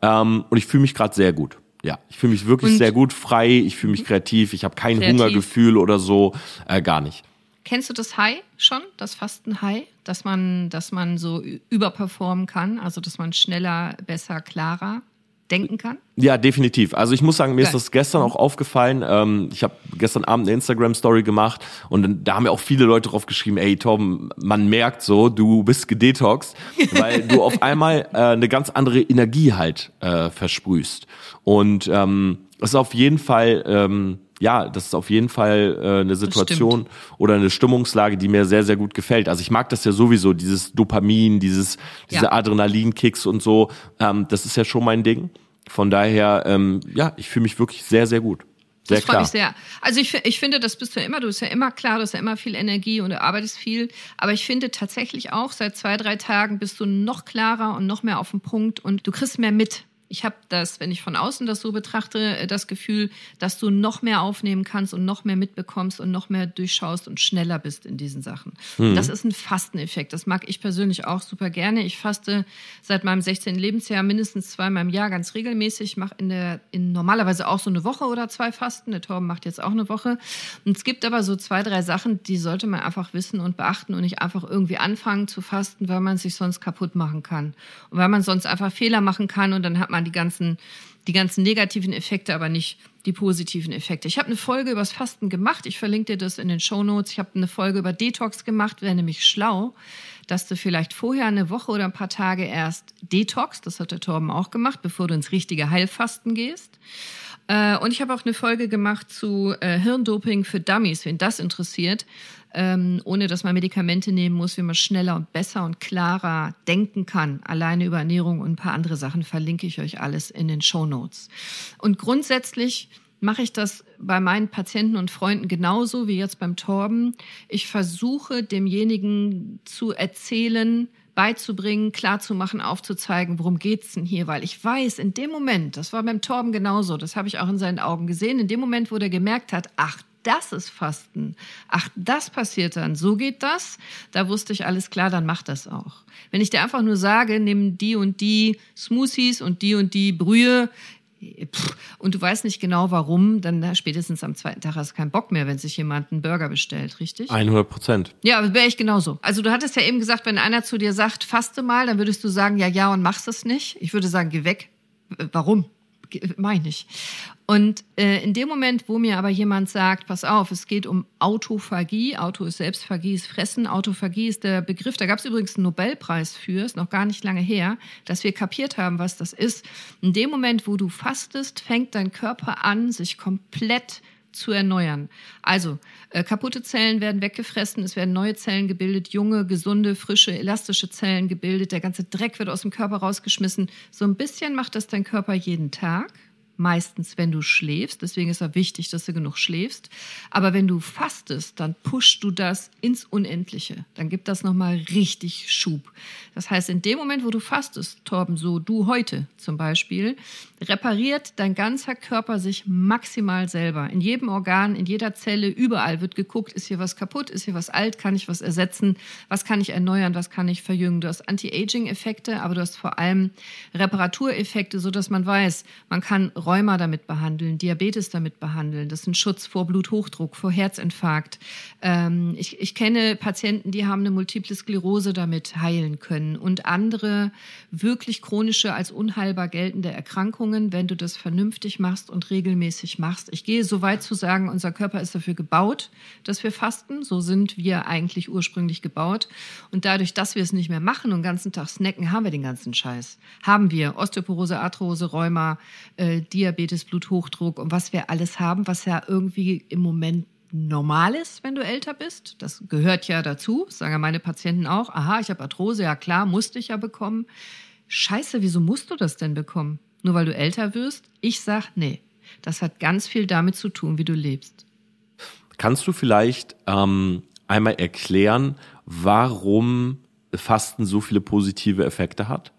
Ähm, und ich fühle mich gerade sehr gut. Ja, ich fühle mich wirklich und sehr gut, frei, ich fühle mich kreativ, ich habe kein kreativ. Hungergefühl oder so, äh, gar nicht. Kennst du das High schon, das Fasten-High, dass man, dass man so überperformen kann, also dass man schneller, besser, klarer denken kann? Ja, definitiv. Also ich muss sagen, mir Geil. ist das gestern auch aufgefallen. Ähm, ich habe gestern Abend eine Instagram-Story gemacht und da haben ja auch viele Leute drauf geschrieben, ey Tom, man merkt so, du bist gedetoxed, weil du auf einmal äh, eine ganz andere Energie halt äh, versprühst. Und ähm, das ist auf jeden Fall... Ähm, ja, das ist auf jeden Fall äh, eine Situation oder eine Stimmungslage, die mir sehr, sehr gut gefällt. Also ich mag das ja sowieso, dieses Dopamin, dieses, diese ja. Adrenalinkicks und so. Ähm, das ist ja schon mein Ding. Von daher, ähm, ja, ich fühle mich wirklich sehr, sehr gut. Sehr das freut mich sehr. Also ich, ich finde, das bist du ja immer. Du bist ja immer klar, du hast ja immer viel Energie und du arbeitest viel. Aber ich finde tatsächlich auch, seit zwei, drei Tagen bist du noch klarer und noch mehr auf den Punkt und du kriegst mehr mit. Ich habe das, wenn ich von außen das so betrachte, äh, das Gefühl, dass du noch mehr aufnehmen kannst und noch mehr mitbekommst und noch mehr durchschaust und schneller bist in diesen Sachen. Mhm. Das ist ein Fasteneffekt. Das mag ich persönlich auch super gerne. Ich faste seit meinem 16. Lebensjahr mindestens zweimal im Jahr ganz regelmäßig. Ich mache in der in normalerweise auch so eine Woche oder zwei Fasten. Der Torben macht jetzt auch eine Woche. Und es gibt aber so zwei, drei Sachen, die sollte man einfach wissen und beachten und nicht einfach irgendwie anfangen zu fasten, weil man sich sonst kaputt machen kann und weil man sonst einfach Fehler machen kann und dann hat man die ganzen, die ganzen negativen Effekte, aber nicht die positiven Effekte. Ich habe eine Folge übers Fasten gemacht. Ich verlinke dir das in den Show Notes. Ich habe eine Folge über Detox gemacht. Wäre nämlich schlau, dass du vielleicht vorher eine Woche oder ein paar Tage erst Detox, das hat der Torben auch gemacht, bevor du ins richtige Heilfasten gehst. Äh, und ich habe auch eine Folge gemacht zu äh, Hirndoping für Dummies, wen das interessiert, ähm, ohne dass man Medikamente nehmen muss, wie man schneller und besser und klarer denken kann. Alleine über Ernährung und ein paar andere Sachen verlinke ich euch alles in den Show Notes. Und grundsätzlich mache ich das bei meinen Patienten und Freunden genauso wie jetzt beim Torben. Ich versuche demjenigen zu erzählen, beizubringen, klarzumachen, aufzuzeigen, worum geht's denn hier, weil ich weiß, in dem Moment, das war beim Torben genauso, das habe ich auch in seinen Augen gesehen, in dem Moment, wo der gemerkt hat, ach, das ist Fasten. Ach, das passiert dann. So geht das. Da wusste ich alles klar, dann mach das auch. Wenn ich dir einfach nur sage, nimm die und die Smoothies und die und die Brühe, und du weißt nicht genau warum, dann spätestens am zweiten Tag hast du keinen Bock mehr, wenn sich jemand einen Burger bestellt, richtig? 100 Prozent. Ja, wäre ich genauso. Also du hattest ja eben gesagt, wenn einer zu dir sagt, faste mal, dann würdest du sagen, ja, ja und machst es nicht. Ich würde sagen, geh weg. Warum? Meine ich. Und äh, in dem Moment, wo mir aber jemand sagt, pass auf, es geht um Autophagie, Auto ist Selbstphagie, ist Fressen, Autophagie ist der Begriff, da gab es übrigens einen Nobelpreis für, ist noch gar nicht lange her, dass wir kapiert haben, was das ist. In dem Moment, wo du fastest, fängt dein Körper an, sich komplett zu erneuern. Also äh, kaputte Zellen werden weggefressen, es werden neue Zellen gebildet, junge, gesunde, frische, elastische Zellen gebildet, der ganze Dreck wird aus dem Körper rausgeschmissen. So ein bisschen macht das dein Körper jeden Tag meistens, wenn du schläfst. Deswegen ist es wichtig, dass du genug schläfst. Aber wenn du fastest, dann pushst du das ins Unendliche. Dann gibt das nochmal richtig Schub. Das heißt, in dem Moment, wo du fastest, Torben, so du heute zum Beispiel, repariert dein ganzer Körper sich maximal selber. In jedem Organ, in jeder Zelle, überall wird geguckt, ist hier was kaputt, ist hier was alt, kann ich was ersetzen, was kann ich erneuern, was kann ich verjüngen. Du hast Anti-Aging-Effekte, aber du hast vor allem Reparatureffekte, so dass man weiß, man kann Rheuma damit behandeln, Diabetes damit behandeln. Das ist ein Schutz vor Bluthochdruck, vor Herzinfarkt. Ähm, ich, ich kenne Patienten, die haben eine Multiple Sklerose damit heilen können und andere wirklich chronische als unheilbar geltende Erkrankungen, wenn du das vernünftig machst und regelmäßig machst. Ich gehe so weit zu sagen, unser Körper ist dafür gebaut, dass wir fasten. So sind wir eigentlich ursprünglich gebaut. Und dadurch, dass wir es nicht mehr machen und den ganzen Tag snacken, haben wir den ganzen Scheiß. Haben wir Osteoporose, Arthrose, Rheuma, äh, Diabetes, Bluthochdruck und was wir alles haben, was ja irgendwie im Moment normal ist, wenn du älter bist. Das gehört ja dazu, sagen ja meine Patienten auch. Aha, ich habe Arthrose, ja klar, musste ich ja bekommen. Scheiße, wieso musst du das denn bekommen? Nur weil du älter wirst? Ich sag, nee. Das hat ganz viel damit zu tun, wie du lebst. Kannst du vielleicht ähm, einmal erklären, warum Fasten so viele positive Effekte hat?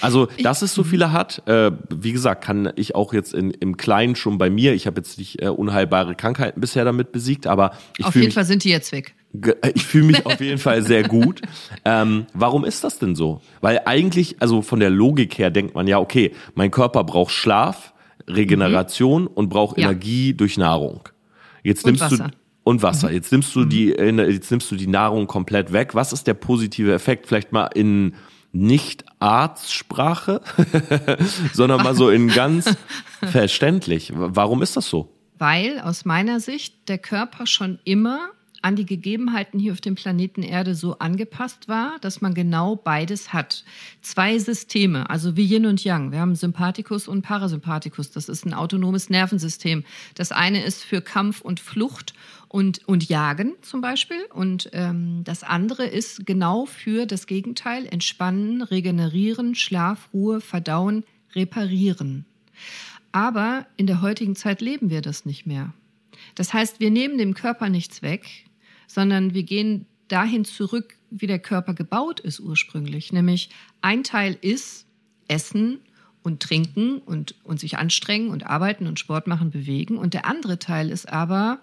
Also, dass es so viele hat, äh, wie gesagt, kann ich auch jetzt in, im Kleinen schon bei mir. Ich habe jetzt nicht äh, unheilbare Krankheiten bisher damit besiegt, aber ich auf jeden mich, Fall sind die jetzt weg. Ich fühle mich auf jeden Fall sehr gut. Ähm, warum ist das denn so? Weil eigentlich, also von der Logik her denkt man ja, okay, mein Körper braucht Schlaf, Regeneration mhm. und braucht ja. Energie durch Nahrung. Jetzt und nimmst Wasser. du und Wasser. Mhm. Jetzt nimmst du die, jetzt nimmst du die Nahrung komplett weg. Was ist der positive Effekt? Vielleicht mal in nicht Arztsprache, sondern mal so in ganz verständlich. Warum ist das so? Weil aus meiner Sicht der Körper schon immer an die Gegebenheiten hier auf dem Planeten Erde so angepasst war, dass man genau beides hat. Zwei Systeme, also wie Yin und Yang. Wir haben Sympathikus und Parasympathikus. Das ist ein autonomes Nervensystem. Das eine ist für Kampf und Flucht und, und Jagen zum Beispiel. Und ähm, das andere ist genau für das Gegenteil. Entspannen, regenerieren, Schlaf, Ruhe, Verdauen, reparieren. Aber in der heutigen Zeit leben wir das nicht mehr. Das heißt, wir nehmen dem Körper nichts weg, sondern wir gehen dahin zurück, wie der Körper gebaut ist ursprünglich. Nämlich ein Teil ist Essen und Trinken und, und sich anstrengen und arbeiten und Sport machen, bewegen. Und der andere Teil ist aber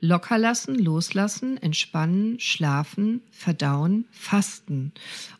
locker lassen, loslassen, entspannen, schlafen, verdauen, fasten.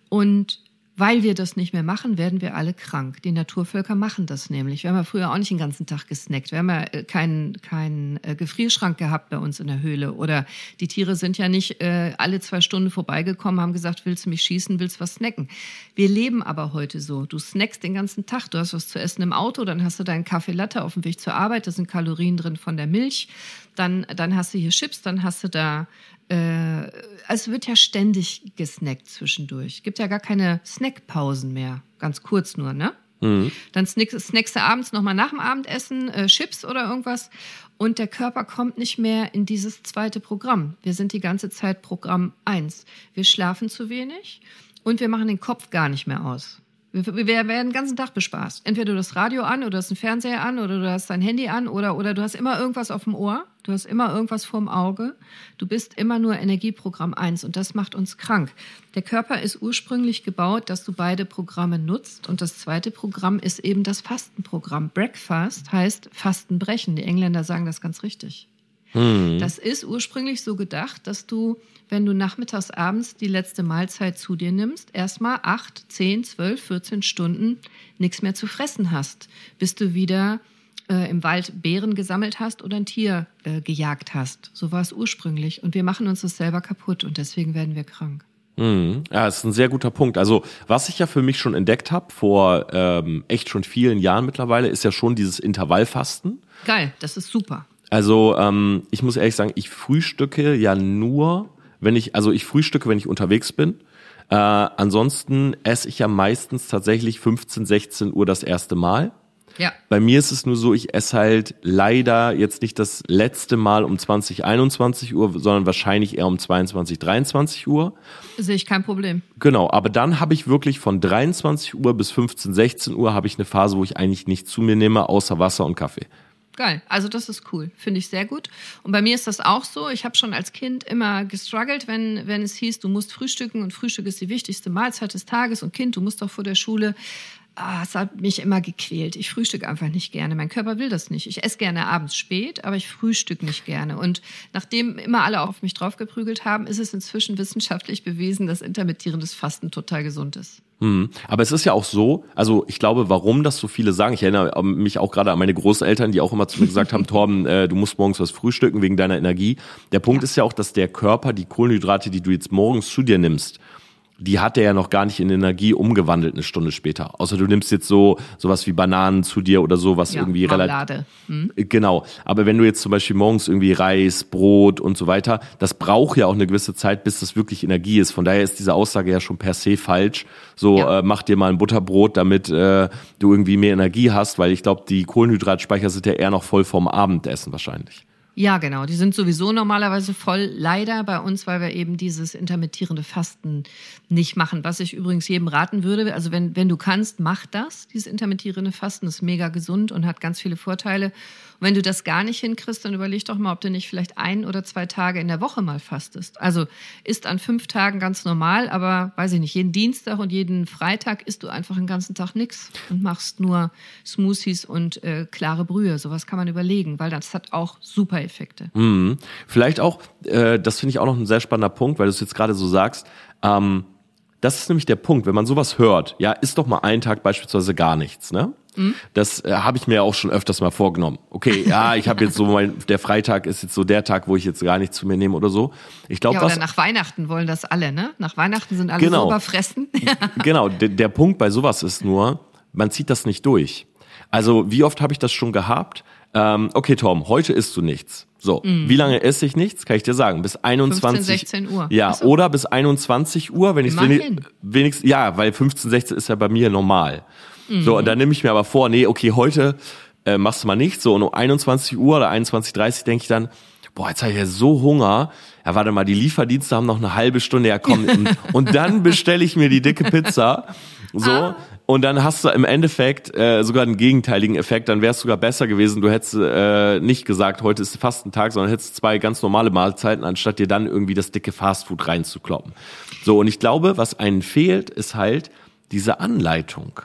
Und weil wir das nicht mehr machen, werden wir alle krank. Die Naturvölker machen das nämlich. Wir haben ja früher auch nicht den ganzen Tag gesnackt. Wir haben ja äh, keinen keinen äh, Gefrierschrank gehabt bei uns in der Höhle. Oder die Tiere sind ja nicht äh, alle zwei Stunden vorbeigekommen, haben gesagt, willst du mich schießen, willst du was snacken. Wir leben aber heute so. Du snackst den ganzen Tag. Du hast was zu essen im Auto, dann hast du deinen Kaffee Latte auf dem Weg zur Arbeit. Da sind Kalorien drin von der Milch. Dann, dann hast du hier Chips, dann hast du da äh, es wird ja ständig gesnackt zwischendurch. Gibt ja gar keine Snackpausen mehr. Ganz kurz nur, ne? Mhm. Dann snackst, du abends nochmal nach dem Abendessen äh, Chips oder irgendwas. Und der Körper kommt nicht mehr in dieses zweite Programm. Wir sind die ganze Zeit Programm 1. Wir schlafen zu wenig und wir machen den Kopf gar nicht mehr aus. Wir, werden den ganzen Tag bespaßt. Entweder du hast Radio an oder du hast einen Fernseher an oder du hast dein Handy an oder, oder du hast immer irgendwas auf dem Ohr. Du hast immer irgendwas vorm Auge. Du bist immer nur Energieprogramm 1 und das macht uns krank. Der Körper ist ursprünglich gebaut, dass du beide Programme nutzt und das zweite Programm ist eben das Fastenprogramm. Breakfast heißt Fastenbrechen. Die Engländer sagen das ganz richtig. Hm. Das ist ursprünglich so gedacht, dass du, wenn du nachmittags, abends die letzte Mahlzeit zu dir nimmst, erstmal acht, zehn, zwölf, 14 Stunden nichts mehr zu fressen hast, bis du wieder äh, im Wald Beeren gesammelt hast oder ein Tier äh, gejagt hast. So war es ursprünglich. Und wir machen uns das selber kaputt und deswegen werden wir krank. Mhm. Ja, das ist ein sehr guter Punkt. Also was ich ja für mich schon entdeckt habe, vor ähm, echt schon vielen Jahren mittlerweile, ist ja schon dieses Intervallfasten. Geil, das ist super. Also ähm, ich muss ehrlich sagen, ich frühstücke ja nur, wenn ich, also ich frühstücke, wenn ich unterwegs bin. Äh, ansonsten esse ich ja meistens tatsächlich 15, 16 Uhr das erste Mal. Ja. Bei mir ist es nur so, ich esse halt leider jetzt nicht das letzte Mal um 20, 21 Uhr, sondern wahrscheinlich eher um 22, 23 Uhr. Sehe ich kein Problem. Genau, aber dann habe ich wirklich von 23 Uhr bis 15, 16 Uhr habe ich eine Phase, wo ich eigentlich nichts zu mir nehme, außer Wasser und Kaffee. Geil. Also das ist cool. Finde ich sehr gut. Und bei mir ist das auch so. Ich habe schon als Kind immer gestruggelt, wenn, wenn es hieß, du musst frühstücken und Frühstück ist die wichtigste Mahlzeit des Tages und Kind, du musst doch vor der Schule ah, es hat mich immer gequält. Ich frühstücke einfach nicht gerne. Mein Körper will das nicht. Ich esse gerne abends spät, aber ich frühstücke nicht gerne. Und nachdem immer alle auf mich draufgeprügelt haben, ist es inzwischen wissenschaftlich bewiesen, dass intermittierendes Fasten total gesund ist. Hm. Aber es ist ja auch so, also ich glaube, warum das so viele sagen, ich erinnere mich auch gerade an meine Großeltern, die auch immer zu mir gesagt haben, Torben, äh, du musst morgens was frühstücken wegen deiner Energie. Der Punkt ja. ist ja auch, dass der Körper die Kohlenhydrate, die du jetzt morgens zu dir nimmst, die hat er ja noch gar nicht in Energie umgewandelt eine Stunde später. Außer du nimmst jetzt so sowas wie Bananen zu dir oder so, was ja, irgendwie relativ. Hm. Genau. Aber wenn du jetzt zum Beispiel morgens irgendwie Reis, Brot und so weiter, das braucht ja auch eine gewisse Zeit, bis das wirklich Energie ist. Von daher ist diese Aussage ja schon per se falsch. So, ja. äh, mach dir mal ein Butterbrot, damit äh, du irgendwie mehr Energie hast, weil ich glaube, die Kohlenhydratspeicher sind ja eher noch voll vom Abendessen wahrscheinlich. Ja, genau. Die sind sowieso normalerweise voll. Leider bei uns, weil wir eben dieses intermittierende Fasten nicht machen. Was ich übrigens jedem raten würde. Also wenn, wenn du kannst, mach das. Dieses intermittierende Fasten ist mega gesund und hat ganz viele Vorteile. Und wenn du das gar nicht hinkriegst, dann überleg doch mal, ob du nicht vielleicht ein oder zwei Tage in der Woche mal fastest. Also isst an fünf Tagen ganz normal, aber weiß ich nicht, jeden Dienstag und jeden Freitag isst du einfach den ganzen Tag nichts und machst nur Smoothies und äh, klare Brühe. Sowas kann man überlegen, weil das hat auch super Effekte. Mhm. Vielleicht auch, äh, das finde ich auch noch ein sehr spannender Punkt, weil du es jetzt gerade so sagst. Ähm, das ist nämlich der Punkt, wenn man sowas hört, ja, ist doch mal ein Tag beispielsweise gar nichts, ne? Mhm. Das äh, habe ich mir auch schon öfters mal vorgenommen. Okay, ja, ich habe jetzt so mein, der Freitag ist jetzt so der Tag, wo ich jetzt gar nichts zu mir nehme oder so. Ich glaube, ja, oder nach Weihnachten wollen das alle, ne? Nach Weihnachten sind alle genau. so überfressen. genau, der, der Punkt bei sowas ist nur, man zieht das nicht durch. Also wie oft habe ich das schon gehabt? Ähm, okay, Tom, heute isst du nichts. So, mm. wie lange esse ich nichts? Kann ich dir sagen. Bis 21. 15, 16 Uhr. Ja, so. oder bis 21 Uhr, wenn ich wenig, wenigstens, ja, weil 15, 16 ist ja bei mir normal. So, und dann nehme ich mir aber vor, nee, okay, heute äh, machst du mal nichts. So, und um 21 Uhr oder 21.30 denke ich dann, boah, jetzt habe ich ja so Hunger. Ja, warte mal, die Lieferdienste haben noch eine halbe Stunde, ja komm. und, und dann bestelle ich mir die dicke Pizza So. Ah. Und dann hast du im Endeffekt äh, sogar einen gegenteiligen Effekt. Dann wäre es sogar besser gewesen. Du hättest äh, nicht gesagt, heute ist Fastentag, sondern hättest zwei ganz normale Mahlzeiten, anstatt dir dann irgendwie das dicke Fastfood reinzukloppen. So. Und ich glaube, was einen fehlt, ist halt diese Anleitung.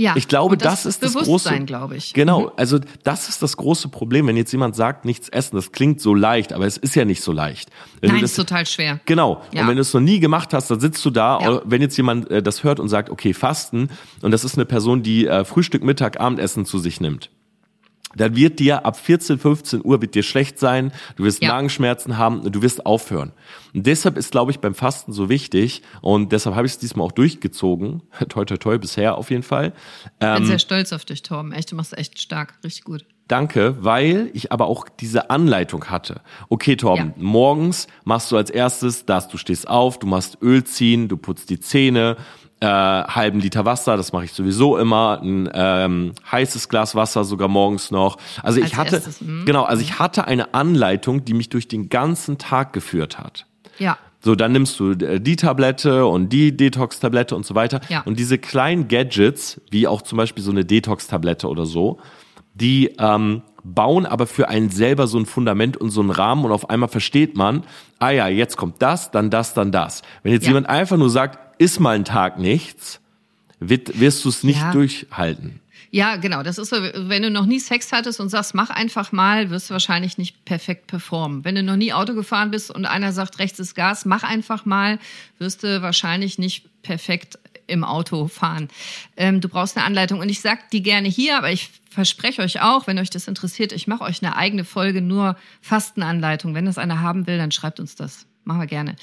Ja, ich glaube, das, das, ist das große. glaube ich. Genau, mhm. also das ist das große Problem, wenn jetzt jemand sagt, nichts essen. Das klingt so leicht, aber es ist ja nicht so leicht. Wenn Nein, das, ist total schwer. Genau. Ja. Und wenn du es noch nie gemacht hast, dann sitzt du da. Ja. Wenn jetzt jemand äh, das hört und sagt, okay, Fasten, und das ist eine Person, die äh, Frühstück, Mittag, Abendessen zu sich nimmt dann wird dir ab 14, 15 Uhr wird dir schlecht sein, du wirst ja. Magenschmerzen haben und du wirst aufhören. Und deshalb ist, glaube ich, beim Fasten so wichtig und deshalb habe ich es diesmal auch durchgezogen. Toi, toi, toi, bisher auf jeden Fall. Ich bin ähm, sehr stolz auf dich, Torben. Echt, du machst echt stark, richtig gut. Danke, weil ich aber auch diese Anleitung hatte. Okay, Torben, ja. morgens machst du als erstes das, du stehst auf, du machst Öl ziehen, du putzt die Zähne, äh, halben Liter Wasser, das mache ich sowieso immer, ein ähm, heißes Glas Wasser sogar morgens noch. Also ich Als hatte erstes, hm. genau, also ich hatte eine Anleitung, die mich durch den ganzen Tag geführt hat. Ja. So, dann nimmst du äh, die Tablette und die Detox-Tablette und so weiter. Ja. Und diese kleinen Gadgets, wie auch zum Beispiel so eine Detox-Tablette oder so, die ähm, bauen aber für einen selber so ein Fundament und so einen Rahmen und auf einmal versteht man, ah ja, jetzt kommt das, dann das, dann das. Wenn jetzt ja. jemand einfach nur sagt, ist mal ein Tag nichts, wirst du es nicht ja. durchhalten. Ja, genau. Das ist so, wenn du noch nie Sex hattest und sagst, mach einfach mal, wirst du wahrscheinlich nicht perfekt performen. Wenn du noch nie Auto gefahren bist und einer sagt, rechts ist Gas, mach einfach mal, wirst du wahrscheinlich nicht perfekt im Auto fahren. Ähm, du brauchst eine Anleitung. Und ich sag die gerne hier, aber ich verspreche euch auch, wenn euch das interessiert, ich mache euch eine eigene Folge nur Fastenanleitung. Wenn das einer haben will, dann schreibt uns das machen wir gerne.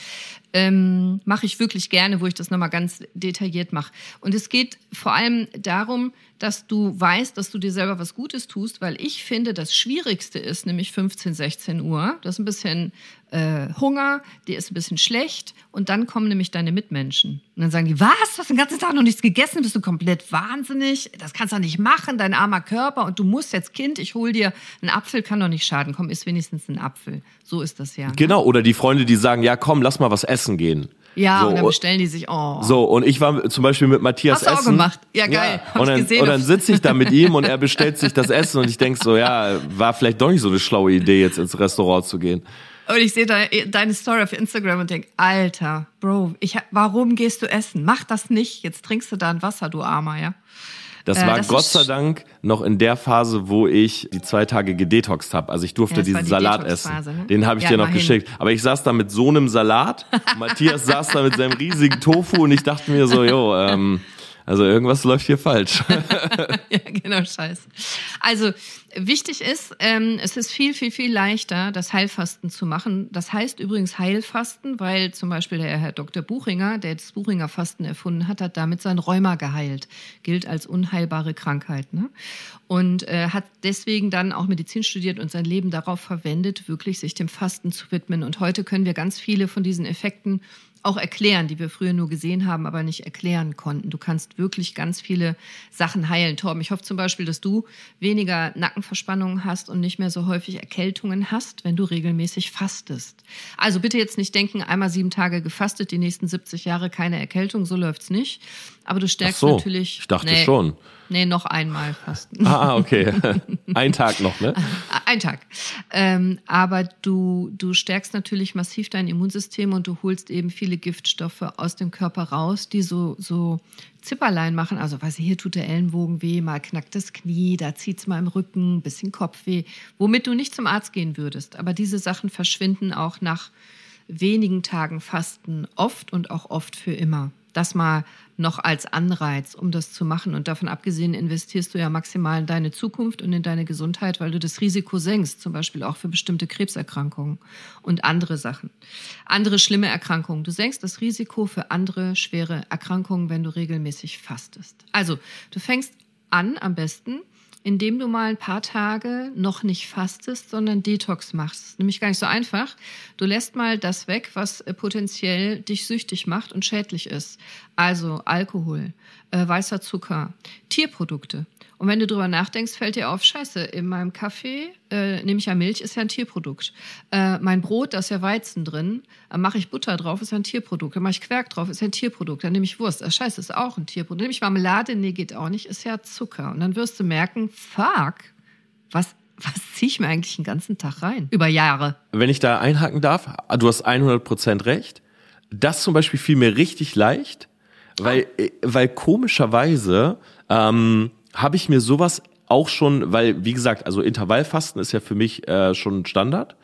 Ähm, mache ich wirklich gerne, wo ich das nochmal ganz detailliert mache. Und es geht vor allem darum, dass du weißt, dass du dir selber was Gutes tust, weil ich finde, das Schwierigste ist nämlich 15, 16 Uhr. Das ist ein bisschen äh, Hunger, dir ist ein bisschen schlecht und dann kommen nämlich deine Mitmenschen. Und dann sagen die, was, du hast den ganzen Tag noch nichts gegessen, bist du komplett wahnsinnig, das kannst du nicht machen, dein armer Körper und du musst jetzt, Kind, ich hol dir, einen Apfel kann doch nicht schaden, komm, isst wenigstens einen Apfel. So ist das ja. Genau, oder die Freunde, die sagen, ja komm, lass mal was essen gehen. Ja, so, und dann bestellen die sich, oh. So, und ich war zum Beispiel mit Matthias Hast essen. auch gemacht. Ja, geil. Ja. Und, dann, gesehen und dann sitze ich da mit ihm und er bestellt sich das Essen und ich denk so, ja, war vielleicht doch nicht so eine schlaue Idee, jetzt ins Restaurant zu gehen. Und ich sehe deine Story auf Instagram und denk, Alter, Bro, ich, warum gehst du essen? Mach das nicht. Jetzt trinkst du da ein Wasser, du Armer, ja. Das äh, war das Gott sei Dank noch in der Phase, wo ich die zwei Tage gedetoxt habe. Also ich durfte ja, diesen die Salat essen. Ne? Den habe ich ja, dir noch geschickt. Aber ich saß da mit so einem Salat. Matthias saß da mit seinem riesigen Tofu und ich dachte mir so, jo, ähm, also irgendwas läuft hier falsch. ja, genau, scheiße. Also wichtig ist, ähm, es ist viel, viel, viel leichter, das Heilfasten zu machen. Das heißt übrigens Heilfasten, weil zum Beispiel der Herr Dr. Buchinger, der das Buchinger Fasten erfunden hat, hat damit sein Rheuma geheilt. Gilt als unheilbare Krankheit. Ne? Und äh, hat deswegen dann auch Medizin studiert und sein Leben darauf verwendet, wirklich sich dem Fasten zu widmen. Und heute können wir ganz viele von diesen Effekten auch erklären, die wir früher nur gesehen haben, aber nicht erklären konnten. Du kannst wirklich ganz viele Sachen heilen. Torben, ich hoffe zum Beispiel, dass du weniger Nackenverspannungen hast und nicht mehr so häufig Erkältungen hast, wenn du regelmäßig fastest. Also bitte jetzt nicht denken, einmal sieben Tage gefastet, die nächsten 70 Jahre keine Erkältung, so läuft's nicht. Aber du stärkst so, natürlich. Ich dachte nee, schon. Nee, noch einmal fasten. Ah, okay. Ein Tag noch, ne? Ein Tag. Ähm, aber du, du stärkst natürlich massiv dein Immunsystem und du holst eben viele Giftstoffe aus dem Körper raus, die so, so Zipperlein machen. Also, weiß ich, hier tut der Ellenbogen weh, mal knackt das Knie, da zieht's mal im Rücken, bisschen Kopfweh, womit du nicht zum Arzt gehen würdest. Aber diese Sachen verschwinden auch nach wenigen Tagen Fasten oft und auch oft für immer das mal noch als Anreiz, um das zu machen. Und davon abgesehen investierst du ja maximal in deine Zukunft und in deine Gesundheit, weil du das Risiko senkst, zum Beispiel auch für bestimmte Krebserkrankungen und andere Sachen. Andere schlimme Erkrankungen. Du senkst das Risiko für andere schwere Erkrankungen, wenn du regelmäßig fastest. Also, du fängst an am besten indem du mal ein paar Tage noch nicht fastest, sondern Detox machst. Nämlich gar nicht so einfach. Du lässt mal das weg, was äh, potenziell dich süchtig macht und schädlich ist. Also Alkohol, äh, weißer Zucker, Tierprodukte. Und wenn du drüber nachdenkst, fällt dir auf, scheiße, in meinem Kaffee äh, nehme ich ja Milch, ist ja ein Tierprodukt. Äh, mein Brot, da ist ja Weizen drin, da mache ich Butter drauf, ist ja ein Tierprodukt. Da mache ich Quark drauf, ist ja ein Tierprodukt. Dann nehme ich Wurst, äh, scheiße, ist auch ein Tierprodukt. Dann nehme ich Marmelade, nee, geht auch nicht, ist ja Zucker. Und dann wirst du merken, fuck, was was ziehe ich mir eigentlich den ganzen Tag rein? Über Jahre. Wenn ich da einhaken darf, du hast 100% recht. Das zum Beispiel fiel mir richtig leicht, weil, ah. weil komischerweise ähm, habe ich mir sowas auch schon, weil wie gesagt, also Intervallfasten ist ja für mich äh, schon Standard.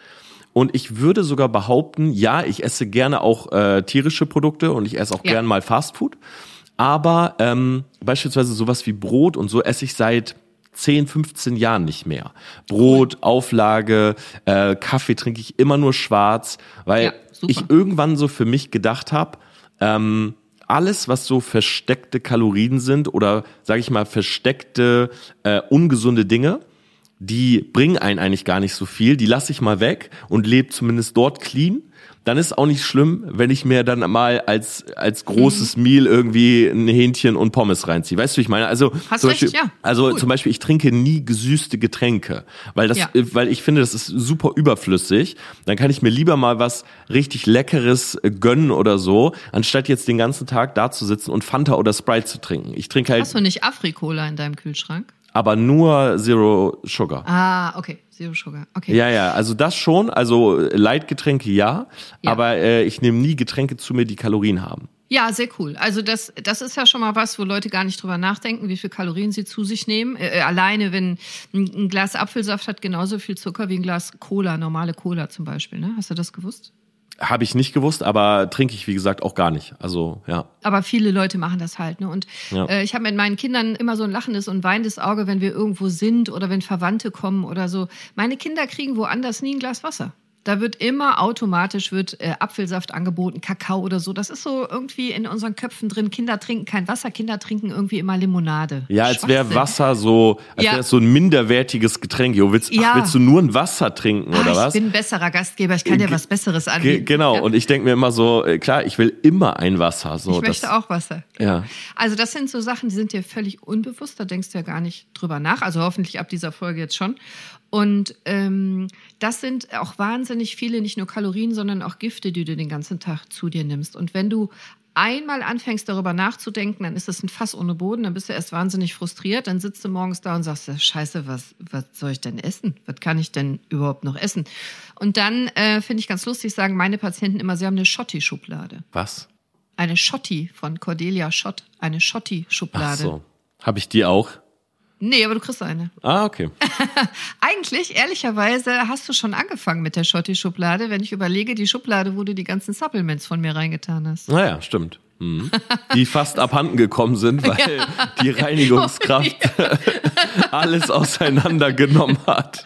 Und ich würde sogar behaupten, ja, ich esse gerne auch äh, tierische Produkte und ich esse auch ja. gern mal Fastfood. Aber ähm, beispielsweise sowas wie Brot und so esse ich seit 10, 15 Jahren nicht mehr. Brot, Auflage, äh, Kaffee trinke ich immer nur schwarz, weil ja, ich irgendwann so für mich gedacht habe, ähm, alles, was so versteckte Kalorien sind oder sage ich mal versteckte äh, ungesunde Dinge, die bringen einen eigentlich gar nicht so viel. Die lasse ich mal weg und lebe zumindest dort clean dann ist auch nicht schlimm, wenn ich mir dann mal als, als großes mhm. Meal irgendwie ein Hähnchen und Pommes reinziehe. Weißt du, wie ich meine? Also, Hast zum recht, Beispiel, ja. also cool. zum Beispiel, ich trinke nie gesüßte Getränke, weil das, ja. weil ich finde, das ist super überflüssig. Dann kann ich mir lieber mal was richtig Leckeres gönnen oder so, anstatt jetzt den ganzen Tag da zu sitzen und Fanta oder Sprite zu trinken. Ich trinke halt. Hast du nicht Afrikola in deinem Kühlschrank? Aber nur Zero Sugar. Ah, okay. Zero Sugar. Okay. Ja, ja, also das schon. Also Leitgetränke ja, ja. aber äh, ich nehme nie Getränke zu mir, die Kalorien haben. Ja, sehr cool. Also das, das ist ja schon mal was, wo Leute gar nicht drüber nachdenken, wie viel Kalorien sie zu sich nehmen. Äh, äh alleine, wenn ein, ein, Glas Apfelsaft hat genauso viel Zucker wie ein Glas Cola, normale Cola zum Beispiel. Ne? Hast du das gewusst? Habe ich nicht gewusst, aber trinke ich, wie gesagt, auch gar nicht. Also, ja. Aber viele Leute machen das halt. Ne? Und ja. äh, ich habe mit meinen Kindern immer so ein lachendes und weinendes Auge, wenn wir irgendwo sind oder wenn Verwandte kommen oder so. Meine Kinder kriegen woanders nie ein Glas Wasser. Da wird immer automatisch wird äh, Apfelsaft angeboten, Kakao oder so. Das ist so irgendwie in unseren Köpfen drin. Kinder trinken kein Wasser, Kinder trinken irgendwie immer Limonade. Ja, als wäre Wasser so, als ja. wäre so ein minderwertiges Getränk. Jo, willst, ja. ach, willst du nur ein Wasser trinken oder ach, was? Ich bin ein besserer Gastgeber, ich kann dir was Besseres anbieten. Genau, ja? und ich denke mir immer so, äh, klar, ich will immer ein Wasser. So, ich möchte das, auch Wasser. Ja. Also das sind so Sachen, die sind dir völlig unbewusst, da denkst du ja gar nicht drüber nach. Also hoffentlich ab dieser Folge jetzt schon. Und ähm, das sind auch wahnsinnig viele, nicht nur Kalorien, sondern auch Gifte, die du den ganzen Tag zu dir nimmst. Und wenn du einmal anfängst darüber nachzudenken, dann ist das ein Fass ohne Boden, dann bist du erst wahnsinnig frustriert, dann sitzt du morgens da und sagst, scheiße, was, was soll ich denn essen? Was kann ich denn überhaupt noch essen? Und dann äh, finde ich ganz lustig, sagen meine Patienten immer, sie haben eine Schotti-Schublade. Was? Eine Schotti von Cordelia Schott, eine Schotti-Schublade. Ach so. Habe ich die auch? Nee, aber du kriegst eine. Ah, okay. Eigentlich, ehrlicherweise, hast du schon angefangen mit der Schotti-Schublade, wenn ich überlege, die Schublade, wo du die ganzen Supplements von mir reingetan hast. Naja, stimmt. Mhm. Die fast abhanden gekommen sind, weil ja. die Reinigungskraft alles auseinandergenommen hat.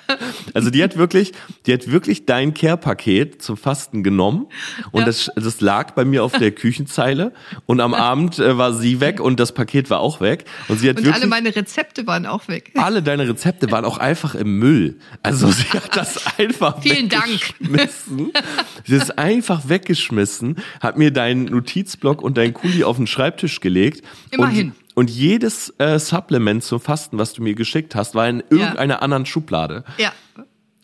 Also die hat wirklich, die hat wirklich dein Care-Paket zum Fasten genommen und ja. das, das lag bei mir auf der Küchenzeile und am Abend äh, war sie weg und das Paket war auch weg und sie hat und wirklich, alle meine Rezepte waren auch weg. Alle deine Rezepte waren auch einfach im Müll. Also sie hat das einfach Vielen weggeschmissen. Dank. Sie ist einfach weggeschmissen, hat mir deinen Notizblock und dein Kuli auf den Schreibtisch gelegt. Immerhin. Und, und jedes äh, Supplement zum Fasten, was du mir geschickt hast, war in irgendeiner ja. anderen Schublade. Ja.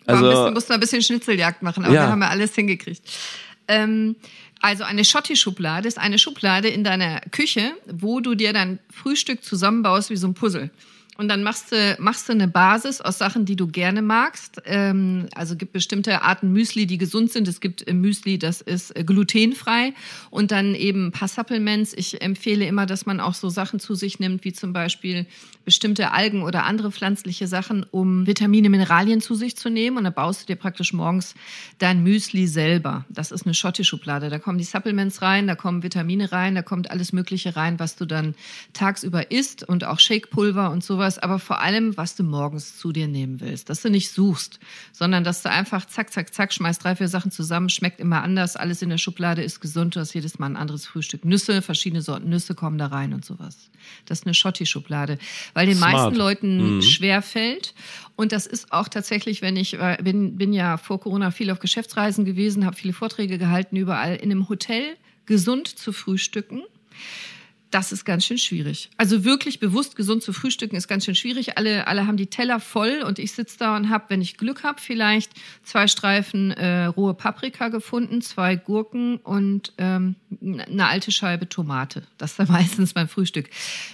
Also, wir mussten ein bisschen Schnitzeljagd machen, aber ja. wir haben ja alles hingekriegt. Ähm, also eine Schotti-Schublade ist eine Schublade in deiner Küche, wo du dir dein Frühstück zusammenbaust wie so ein Puzzle. Und dann machst du, machst du eine Basis aus Sachen, die du gerne magst. Ähm, also gibt bestimmte Arten Müsli, die gesund sind. Es gibt äh, Müsli, das ist äh, glutenfrei. Und dann eben ein paar Supplements. Ich empfehle immer, dass man auch so Sachen zu sich nimmt, wie zum Beispiel bestimmte Algen oder andere pflanzliche Sachen, um Vitamine, Mineralien zu sich zu nehmen. Und dann baust du dir praktisch morgens dein Müsli selber. Das ist eine Schotti-Schublade. Da kommen die Supplements rein, da kommen Vitamine rein, da kommt alles Mögliche rein, was du dann tagsüber isst und auch Shakepulver und sowas sowas, aber vor allem, was du morgens zu dir nehmen willst. Dass du nicht suchst, sondern dass du einfach zack, zack, zack, schmeißt drei, vier Sachen zusammen, schmeckt immer anders, alles in der Schublade ist gesund, du hast jedes Mal ein anderes Frühstück. Nüsse, verschiedene Sorten Nüsse kommen da rein und sowas. Das ist eine Schotti-Schublade, weil den Smart. meisten Leuten mhm. schwer fällt. Und das ist auch tatsächlich, wenn ich bin, bin ja vor Corona viel auf Geschäftsreisen gewesen, habe viele Vorträge gehalten, überall in einem Hotel gesund zu frühstücken das ist ganz schön schwierig. Also wirklich bewusst gesund zu frühstücken ist ganz schön schwierig. Alle, alle haben die Teller voll und ich sitze da und habe, wenn ich Glück habe, vielleicht zwei Streifen äh, rohe Paprika gefunden, zwei Gurken und ähm, eine alte Scheibe Tomate. Das ist dann meistens mein Frühstück.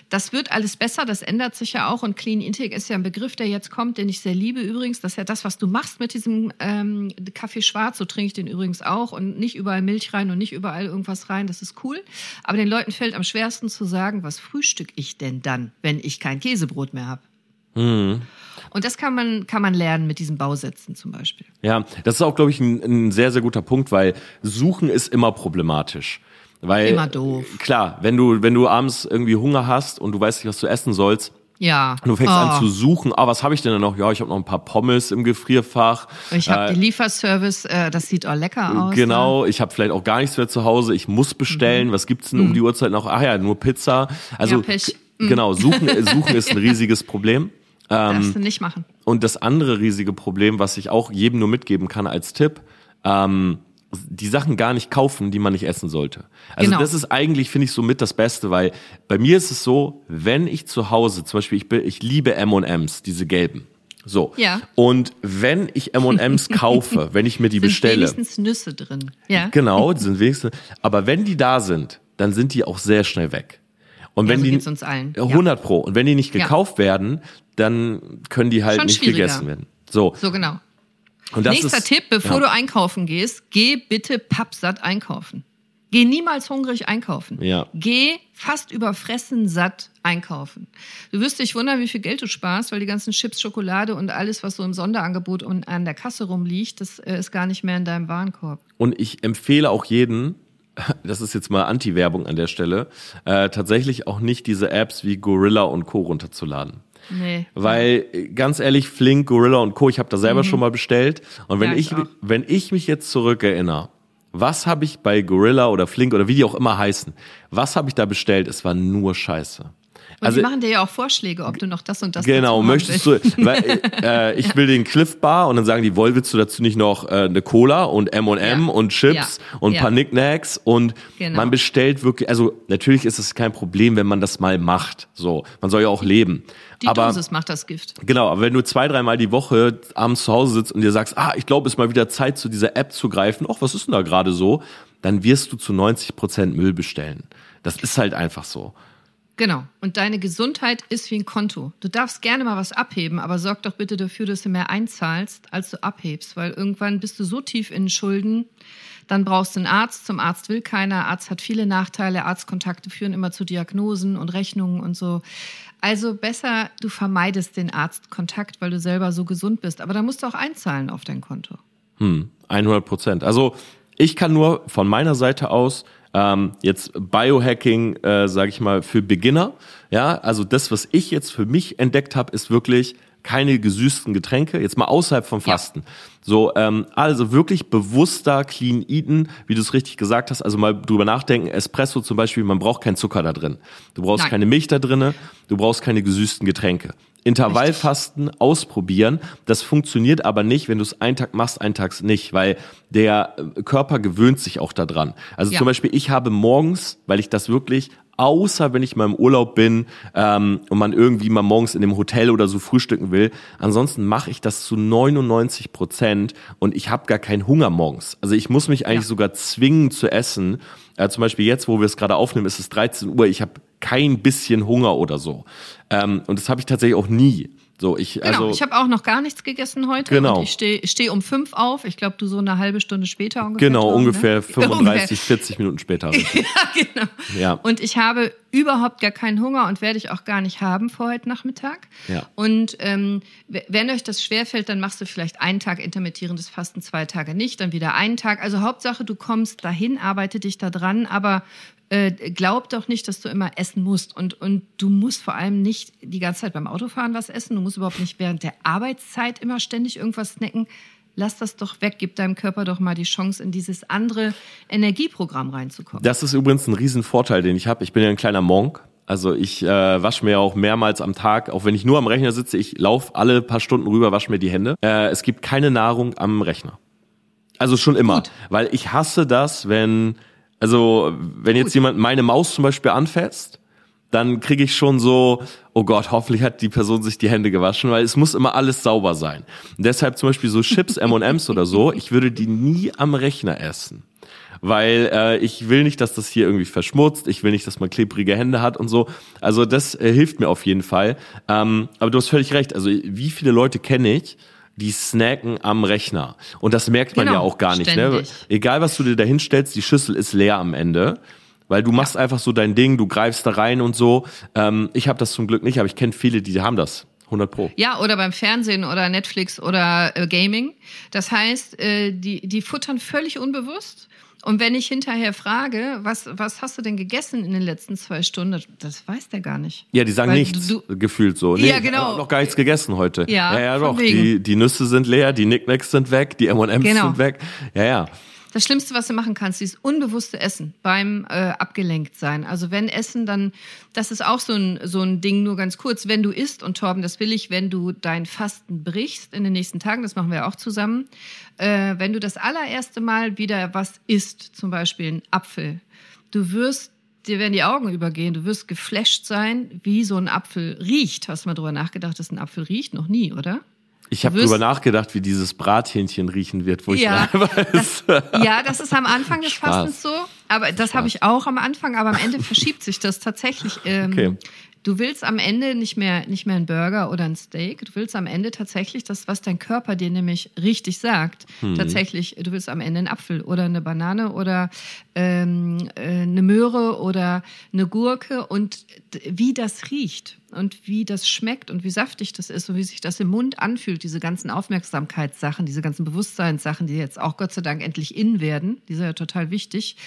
Das wird alles besser, das ändert sich ja auch und Clean Intake ist ja ein Begriff, der jetzt kommt, den ich sehr liebe übrigens. Das ist ja das, was du machst mit diesem ähm, Kaffee schwarz. So trinke ich den übrigens auch und nicht überall Milch rein und nicht überall irgendwas rein. Das ist cool. Aber den Leuten fällt am schwersten zu sagen, was frühstück ich denn dann, wenn ich kein Käsebrot mehr habe. Mhm. Und das kann man, kann man lernen mit diesen Bausätzen zum Beispiel. Ja, das ist auch, glaube ich, ein, ein sehr, sehr guter Punkt, weil Suchen ist immer problematisch. Weil, Immer doof. Klar, wenn du, wenn du abends irgendwie Hunger hast und du weißt nicht, was du essen sollst, Ja. und du fängst Oh. an zu suchen, ah, was habe ich denn da noch? Ja, ich habe noch ein paar Pommes im Gefrierfach. Ich habe Äh, den Lieferservice, äh, das sieht auch lecker aus. Ne? Genau, ich habe vielleicht auch gar nichts mehr zu Hause. Ich muss bestellen. Was gibt's denn um die Uhrzeit noch? Ach ja, nur Pizza. Also Mhm. Ja, Pech. k- genau, suchen, äh, suchen ist ein riesiges Problem. Darfst du nicht machen. Und das andere riesige Problem, was ich auch jedem nur mitgeben kann als Tipp, ähm, die Sachen gar nicht kaufen, die man nicht essen sollte. Also Genau. das ist eigentlich, finde ich, so mit das Beste, weil bei mir ist es so, wenn ich zu Hause, zum Beispiel, ich, ich liebe M&M's, diese gelben. So. Ja. Und wenn ich M&M's kaufe, wenn ich mir die Sind bestelle, wenigstens Nüsse drin. Ja. Genau, die sind wenigstens. Aber wenn die da sind, dann sind die auch sehr schnell weg. Und Ja, wenn so die geht's uns allen. Ja. 100 pro. Und wenn die nicht Ja. gekauft werden, dann können die halt Schon nicht gegessen werden. So. So genau. Nächster ist, Tipp, bevor ja. du einkaufen gehst, geh bitte pappsatt einkaufen. Geh niemals hungrig einkaufen. Ja. Geh fast überfressen satt einkaufen. Du wirst dich wundern, wie viel Geld du sparst, weil die ganzen Chips, Schokolade und alles, was so im Sonderangebot und an der Kasse rumliegt, das äh, ist gar nicht mehr in deinem Warenkorb. Und ich empfehle auch jeden, das ist jetzt mal Anti-Werbung an der Stelle, äh, tatsächlich auch nicht diese Apps wie Gorilla und Co. runterzuladen. Nee. Weil ganz ehrlich, Flink, Gorilla und Co. Ich habe da selber schon mal bestellt. Und wenn Mhm. Ja, ich ich, wenn ich mich jetzt zurückerinnere, was habe ich bei Gorilla oder Flink oder wie die auch immer heißen, was habe ich da bestellt? Es war nur Scheiße. Und die machen dir ja auch Vorschläge, ob du noch das und das Also Genau, möchtest du, weil, äh, ich will den Cliff Bar und dann sagen die, woll, willst du dazu nicht noch äh, eine Cola und M&M Ja. und Chips Ja. und ein Ja. paar Knickknacks und Genau. man bestellt wirklich, also natürlich ist es kein Problem, wenn man das mal macht, so, man soll ja auch leben. Die aber Dosis macht das Gift. Genau, aber wenn du zwei, dreimal die Woche abends zu Hause sitzt und dir sagst, ah, ich glaube, es ist mal wieder Zeit, zu dieser App zu greifen, ach, was ist denn da gerade so? Dann wirst du zu 90 Prozent Müll bestellen. Das ist halt einfach so. Genau. Und deine Gesundheit ist wie ein Konto. Du darfst gerne mal was abheben, aber sorg doch bitte dafür, dass du mehr einzahlst, als du abhebst, weil irgendwann bist du so tief in Schulden, dann brauchst du einen Arzt. Zum Arzt will keiner. Arzt hat viele Nachteile. Arztkontakte führen immer zu Diagnosen und Rechnungen und so. Also besser, du vermeidest den Arztkontakt, weil du selber so gesund bist. Aber da musst du auch einzahlen auf dein Konto. 100 Prozent. Also ich kann nur von meiner Seite aus ähm, jetzt Biohacking, äh, sage ich mal, für Beginner. Ja, also das, was ich jetzt für mich entdeckt habe, ist wirklich keine gesüßten Getränke, jetzt mal außerhalb vom Fasten. So, ähm, also wirklich bewusster Clean Eaten, wie du es richtig gesagt hast. Also mal drüber nachdenken. Espresso zum Beispiel, man braucht keinen Zucker da drin. Du brauchst Nein. keine Milch da drinne. Du brauchst keine gesüßten Getränke. Intervallfasten ausprobieren. Das funktioniert aber nicht, wenn du es einen Tag machst, einen Tag nicht, weil der äh, Körper gewöhnt sich auch daran. Also Ja. zum Beispiel, ich habe morgens, weil ich das wirklich außer wenn ich mal im Urlaub bin ähm, und man irgendwie mal morgens in dem Hotel oder so frühstücken will. Ansonsten mache ich das zu 99 Prozent und ich habe gar keinen Hunger morgens. Also ich muss mich eigentlich Ja. sogar zwingen zu essen. Äh, zum Beispiel jetzt, wo wir es gerade aufnehmen, ist es 13 Uhr. Ich habe kein bisschen Hunger oder so. Ähm, und das habe ich tatsächlich auch nie. So, ich, Genau, also, ich habe auch noch gar nichts gegessen heute. Genau. Ich stehe steh um fünf auf. Ich glaube, du so eine halbe Stunde später ungefähr. genau, Tom, ungefähr ne? 35, 40 Minuten später. Ja, genau. Ja. Und ich habe überhaupt gar keinen Hunger und werde ich auch gar nicht haben vor heute Nachmittag. Ja. Und ähm, wenn euch das schwerfällt, dann machst du vielleicht einen Tag intermittierendes Fasten, zwei Tage nicht, dann wieder einen Tag. Also Hauptsache, du kommst dahin, arbeite dich da dran, aber äh, glaub doch nicht, dass du immer essen musst. Und, und du musst vor allem nicht die ganze Zeit beim Autofahren was essen. Du musst überhaupt nicht während der Arbeitszeit immer ständig irgendwas snacken. Lass das doch weg, gib deinem Körper doch mal die Chance, in dieses andere Energieprogramm reinzukommen. Das ist übrigens ein Riesenvorteil, den ich habe. Ich bin ja ein kleiner Monk. Also ich äh, wasche mir auch mehrmals am Tag, auch wenn ich nur am Rechner sitze, ich laufe alle paar Stunden rüber, wasche mir die Hände. Äh, es gibt keine Nahrung am Rechner. Also schon immer. Gut. Weil ich hasse das, wenn, also wenn jetzt jemand meine Maus zum Beispiel anfasst dann kriege ich schon so, oh Gott, hoffentlich hat die Person sich die Hände gewaschen, weil es muss immer alles sauber sein. Und deshalb zum Beispiel so Chips, M&M's oder so, ich würde die nie am Rechner essen weil äh, ich will nicht, dass das hier irgendwie verschmutzt, ich will nicht, dass man klebrige Hände hat und so. Also das äh, hilft mir auf jeden Fall. Ähm, aber du hast völlig recht. Also wie viele Leute kenne ich, die snacken am Rechner. Und das merkt man Genau, ja auch gar nicht. Ne? Egal, was du dir da hinstellst, die Schüssel ist leer am Ende. Weil du machst einfach so dein Ding, du greifst da rein und so. Ähm, ich habe das zum Glück nicht, aber ich kenne viele, die haben das. 100 Pro. Ja, oder beim Fernsehen oder Netflix oder äh, Gaming. Das heißt, äh, die, die futtern völlig unbewusst. Und wenn ich hinterher frage, was, was hast du denn gegessen in den letzten zwei Stunden, das weiß der gar nicht. Ja, die sagen Weil nichts, du- gefühlt so. Ja, genau. Noch gar nichts gegessen heute. Ja, ja, ja doch. wegen. Die, die Nüsse sind leer, die Nicknacks sind weg, die M&M's Genau. sind weg. Ja, ja. Das Schlimmste, was du machen kannst, dieses unbewusste Essen beim äh, abgelenkt sein. Also wenn Essen, dann, das ist auch so ein, so ein Ding, nur ganz kurz, wenn du isst, und Torben, das will ich, wenn du dein Fasten brichst in den nächsten Tagen, das machen wir auch zusammen, äh, wenn du das allererste Mal wieder was isst, zum Beispiel einen Apfel, du wirst dir werden die Augen übergehen, du wirst geflasht sein, wie so ein Apfel riecht. Hast du mal drüber nachgedacht, dass ein Apfel riecht? Noch nie, oder? Ich habe drüber nachgedacht, wie dieses Brathähnchen riechen wird, wo Ja, ich weiß. Ja, das ist am Anfang des Spaß. Fastens so, aber das habe ich auch am Anfang, aber am Ende verschiebt sich das tatsächlich. Ähm, Okay. Du willst am Ende nicht mehr, nicht mehr einen Burger oder ein Steak, du willst am Ende tatsächlich das, was dein Körper dir nämlich richtig sagt. Hm. Tatsächlich, du willst am Ende einen Apfel oder eine Banane oder ähm, äh, eine Möhre oder eine Gurke und wie das riecht und wie das schmeckt und wie saftig das ist und wie sich das im Mund anfühlt, diese ganzen Aufmerksamkeitssachen, diese ganzen Bewusstseinssachen, die jetzt auch Gott sei Dank endlich in werden, die sind ja total wichtig,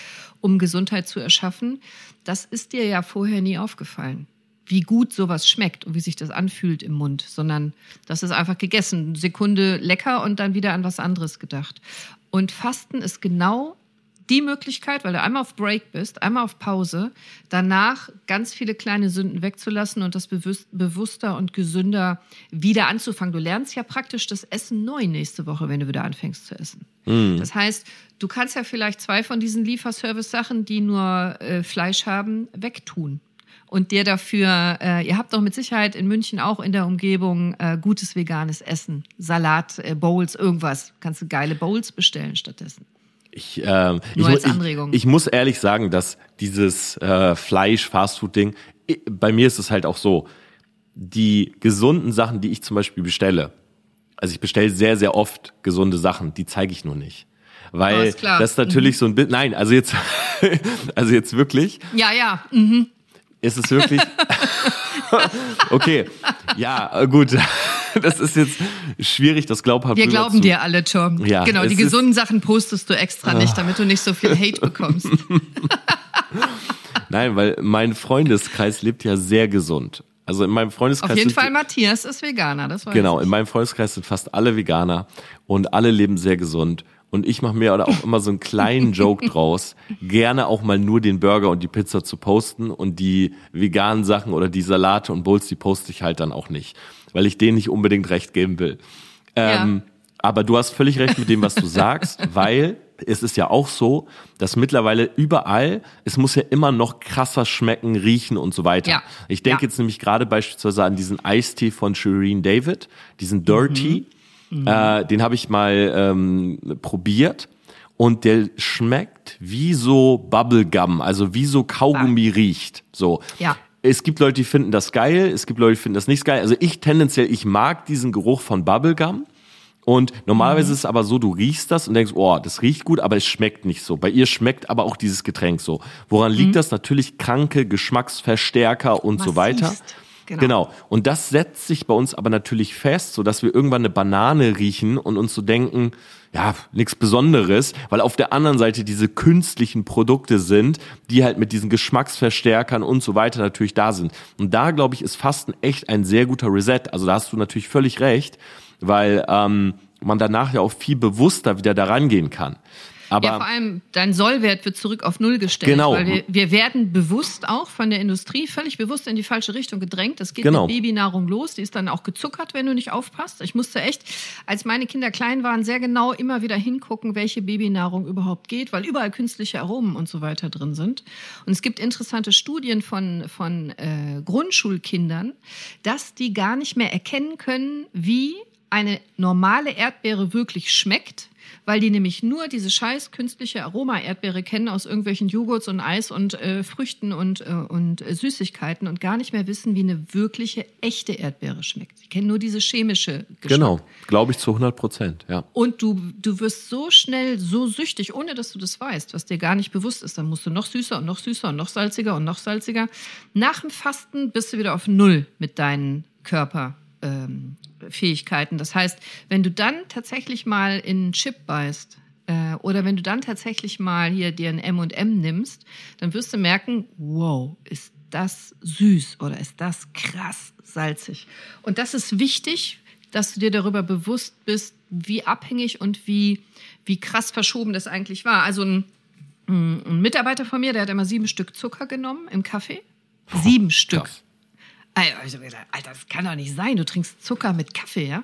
um Gesundheit zu erschaffen, das ist dir ja vorher nie aufgefallen. Wie gut sowas schmeckt und wie sich das anfühlt im Mund, sondern das ist einfach gegessen, eine Sekunde lecker und dann wieder an was anderes gedacht. Und Fasten ist genau die Möglichkeit, weil du einmal auf Break bist, einmal auf Pause, danach ganz viele kleine Sünden wegzulassen und das bewusst, bewusster und gesünder wieder anzufangen. Du lernst ja praktisch das Essen neu nächste Woche, wenn du wieder anfängst zu essen. Das heißt, du kannst ja vielleicht zwei von diesen Lieferservice-Sachen, die nur äh, Fleisch haben, wegtun. Und dir dafür, äh, ihr habt doch mit Sicherheit in München auch in der Umgebung äh, gutes veganes Essen. Salat, äh, Bowls, irgendwas. Kannst du geile Bowls bestellen stattdessen. Ich, ähm, ich, Nur mu- als Anregung. Ich, ich muss ehrlich sagen, dass dieses äh, Fleisch-Fastfood-Ding, bei mir ist es halt auch so, die gesunden Sachen, die ich zum Beispiel bestelle, also ich bestelle sehr, sehr oft gesunde Sachen, die zeige ich nur nicht. Weil ist klar. das natürlich so ein Bild, nein, also jetzt, also jetzt wirklich, Ja, ja. mhm. Ist es wirklich, okay, ja, gut, das ist jetzt schwierig, das glaubhaft Wir glauben zu- dir alle, Tom. Ja, genau, die gesunden Sachen postest du extra nicht, damit du nicht so viel Hate bekommst. Nein, weil mein Freundeskreis lebt ja sehr gesund. Also in meinem Freundeskreis Auf jeden Fall, Matthias ist Veganer, das weiß Genau, in meinem Freundeskreis sind fast alle Veganer und alle leben sehr gesund. Und ich mache mir auch immer so einen kleinen Joke draus, gerne auch mal nur den Burger und die Pizza zu posten und die veganen Sachen oder die Salate und Bowls, die poste ich halt dann auch nicht, weil ich denen nicht unbedingt recht geben will. Ähm, Aber du hast völlig recht mit dem, was du sagst, weil es ist ja auch so, dass mittlerweile überall, es muss ja immer noch krasser schmecken, riechen und so weiter. Ja. Ich denke Ja. jetzt nämlich gerade beispielsweise an diesen Eistee von Shireen David, diesen Dirty. Äh, den habe ich mal ähm, probiert und der schmeckt wie so Bubblegum, also wie so Kaugummi riecht. So. Ja. Es gibt Leute, die finden das geil, es gibt Leute, die finden das nicht geil. Also ich tendenziell, ich mag diesen Geruch von Bubblegum. Und normalerweise ist es aber so, du riechst das und denkst, oh, das riecht gut, aber es schmeckt nicht so. Bei ihr schmeckt aber auch dieses Getränk so. Woran liegt das? Natürlich kranke Geschmacksverstärker und so weiter. Massivst. Genau. Genau. Und das setzt sich bei uns aber natürlich fest, so dass wir irgendwann eine Banane riechen und uns so denken, ja, nichts Besonderes, weil auf der anderen Seite diese künstlichen Produkte sind, die halt mit diesen Geschmacksverstärkern und so weiter natürlich da sind. Und da, glaube ich, ist Fasten echt ein sehr guter Reset. Also da hast du natürlich völlig recht, weil ähm, man danach ja auch viel bewusster wieder da rangehen kann. Aber ja, vor allem dein Sollwert wird zurück auf Null gestellt. Genau. Weil wir, wir werden bewusst auch von der Industrie völlig bewusst in die falsche Richtung gedrängt. Das geht Genau. mit Babynahrung los. Die ist dann auch gezuckert, wenn du nicht aufpasst. Ich musste echt, als meine Kinder klein waren, sehr genau immer wieder hingucken, welche Babynahrung überhaupt geht, weil überall künstliche Aromen und so weiter drin sind. Und es gibt interessante Studien von, von äh, Grundschulkindern, dass die gar nicht mehr erkennen können, wie eine normale Erdbeere wirklich schmeckt, weil die nämlich nur diese scheiß künstliche Aroma-Erdbeere kennen aus irgendwelchen Joghurts und Eis und äh, Früchten und, äh, und äh, Süßigkeiten und gar nicht mehr wissen, wie eine wirkliche, echte Erdbeere schmeckt. Sie kennen nur diese chemische Geschmack. genau, glaube ich zu 100 Prozent, ja. Und du, du wirst so schnell so süchtig, ohne dass du das weißt, was dir gar nicht bewusst ist. Dann musst du noch süßer und noch süßer und noch salziger und noch salziger. Nach dem Fasten bist du wieder auf Null mit deinen Körperfähigkeiten. Fähigkeiten. Das heißt, wenn du dann tatsächlich mal in einen Chip beißt, äh, oder wenn du dann tatsächlich mal hier dir ein M&M nimmst, dann wirst du merken, wow, ist das süß oder ist das krass salzig. Und das ist wichtig, dass du dir darüber bewusst bist, wie abhängig und wie, wie krass verschoben das eigentlich war. Also ein, ein Mitarbeiter von mir, der hat immer sieben Stück Zucker genommen im Kaffee. Sieben Stück. krass. Also, Alter, das kann doch nicht sein. Du trinkst Zucker mit Kaffee, ja?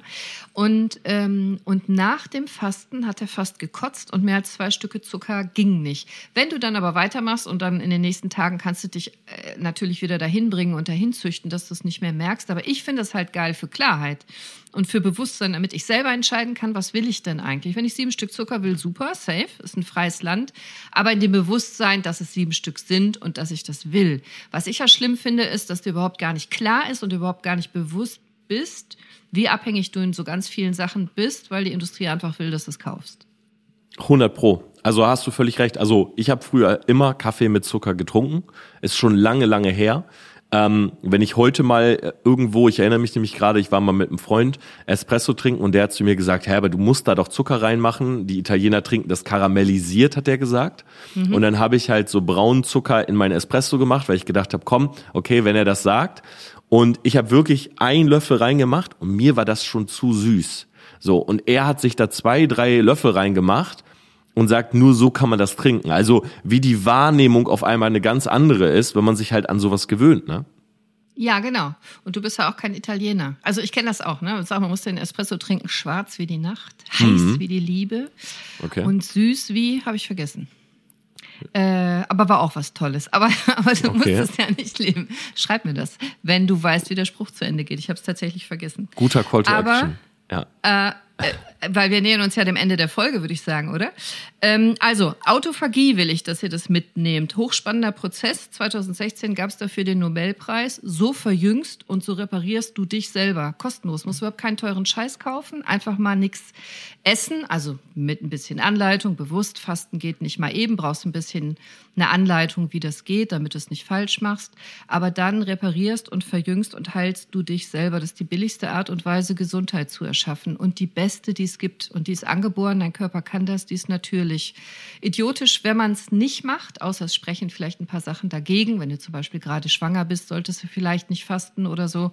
Und, ähm, und nach dem Fasten hat er fast gekotzt und mehr als zwei Stücke Zucker ging nicht. Wenn du dann aber weitermachst und dann in den nächsten Tagen kannst du dich äh, natürlich wieder dahin bringen und dahin züchten, dass du es nicht mehr merkst. Aber ich finde das halt geil für Klarheit und für Bewusstsein, damit ich selber entscheiden kann, was will ich denn eigentlich. Wenn ich sieben Stück Zucker will, super, safe, ist ein freies Land. Aber in dem Bewusstsein, dass es sieben Stück sind und dass ich das will. Was ich ja schlimm finde, ist, dass dir überhaupt gar nicht klar ist und überhaupt gar nicht bewusst bist, wie abhängig du in so ganz vielen Sachen bist, weil die Industrie einfach will, dass du es kaufst. 100 Pro. Also hast du völlig recht. Also ich habe früher immer Kaffee mit Zucker getrunken. Ist schon lange, lange her. Ähm, wenn ich heute mal äh, irgendwo, ich erinnere mich nämlich gerade, ich war mal mit einem Freund Espresso trinken und der hat zu mir gesagt, Herr, aber du musst da doch Zucker reinmachen. Die Italiener trinken das karamellisiert, hat der gesagt. Und dann habe ich halt so braunen Zucker in meinen Espresso gemacht, weil ich gedacht habe, komm, okay, wenn er das sagt. Und ich habe wirklich einen Löffel reingemacht und mir war das schon zu süß. So, und er hat sich da zwei, drei Löffel reingemacht und sagt, nur so kann man das trinken. Also wie die Wahrnehmung auf einmal eine ganz andere ist, wenn man sich halt an sowas gewöhnt, ne? Ja, genau. Und du bist ja auch kein Italiener. Also ich kenne das auch, ne? Sag, man muss den Espresso trinken, schwarz wie die Nacht, heiß wie die Liebe Okay. und süß wie, habe ich vergessen. Äh, aber war auch was Tolles. Aber, aber du musst Okay. es ja nicht leben. Schreib mir das, wenn du weißt, wie der Spruch zu Ende geht. Ich habe es tatsächlich vergessen. Guter Call to Aber- Action. Ja. Äh, äh, weil wir nähern uns ja dem Ende der Folge, würde ich sagen, oder? Ähm, also, Autophagie will ich, dass ihr das mitnehmt. Hochspannender Prozess. 2016 gab es dafür den Nobelpreis. So verjüngst und so reparierst du dich selber. Kostenlos. Musst überhaupt keinen teuren Scheiß kaufen. Einfach mal nichts essen. Also mit ein bisschen Anleitung. Bewusst fasten geht nicht mal eben. Brauchst ein bisschen eine Anleitung, wie das geht, damit du es nicht falsch machst. Aber dann reparierst und verjüngst und heilst du dich selber. Das ist die billigste Art und Weise, Gesundheit zu erschaffen. Und die beste, die es gibt. Und die ist angeboren. Dein Körper kann das. Die ist natürlich. Idiotisch, wenn man es nicht macht, außer es sprechen vielleicht ein paar Sachen dagegen. Wenn du zum Beispiel gerade schwanger bist, solltest du vielleicht nicht fasten oder so.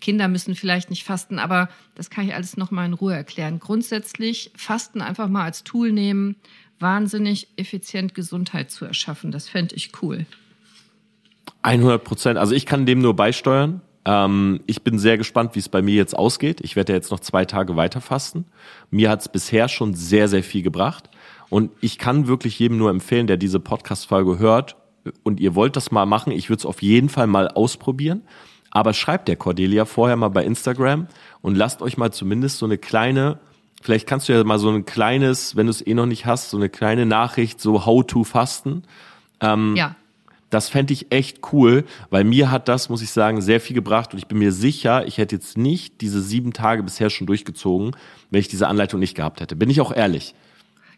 Kinder müssen vielleicht nicht fasten. Aber das kann ich alles nochmal in Ruhe erklären. Grundsätzlich Fasten einfach mal als Tool nehmen, wahnsinnig effizient Gesundheit zu erschaffen. Das fände ich cool. 100 Prozent. Also ich kann dem nur beisteuern. Ähm, ich bin sehr gespannt, wie es bei mir jetzt ausgeht. Ich werde ja jetzt noch zwei Tage weiter fasten. Mir hat es bisher schon sehr, sehr viel gebracht. Und ich kann wirklich jedem nur empfehlen, der diese Podcast-Folge hört und ihr wollt das mal machen, ich würde es auf jeden Fall mal ausprobieren. Aber schreibt der Cordelia vorher mal bei Instagram und lasst euch mal zumindest so eine kleine, vielleicht kannst du ja mal so ein kleines, wenn du es eh noch nicht hast, so eine kleine Nachricht, so how to fasten. Ja. Das fände ich echt cool, weil mir hat das, muss ich sagen, sehr viel gebracht und ich bin mir sicher, ich hätte jetzt nicht diese sieben Tage bisher schon durchgezogen, wenn ich diese Anleitung nicht gehabt hätte. Bin ich auch ehrlich.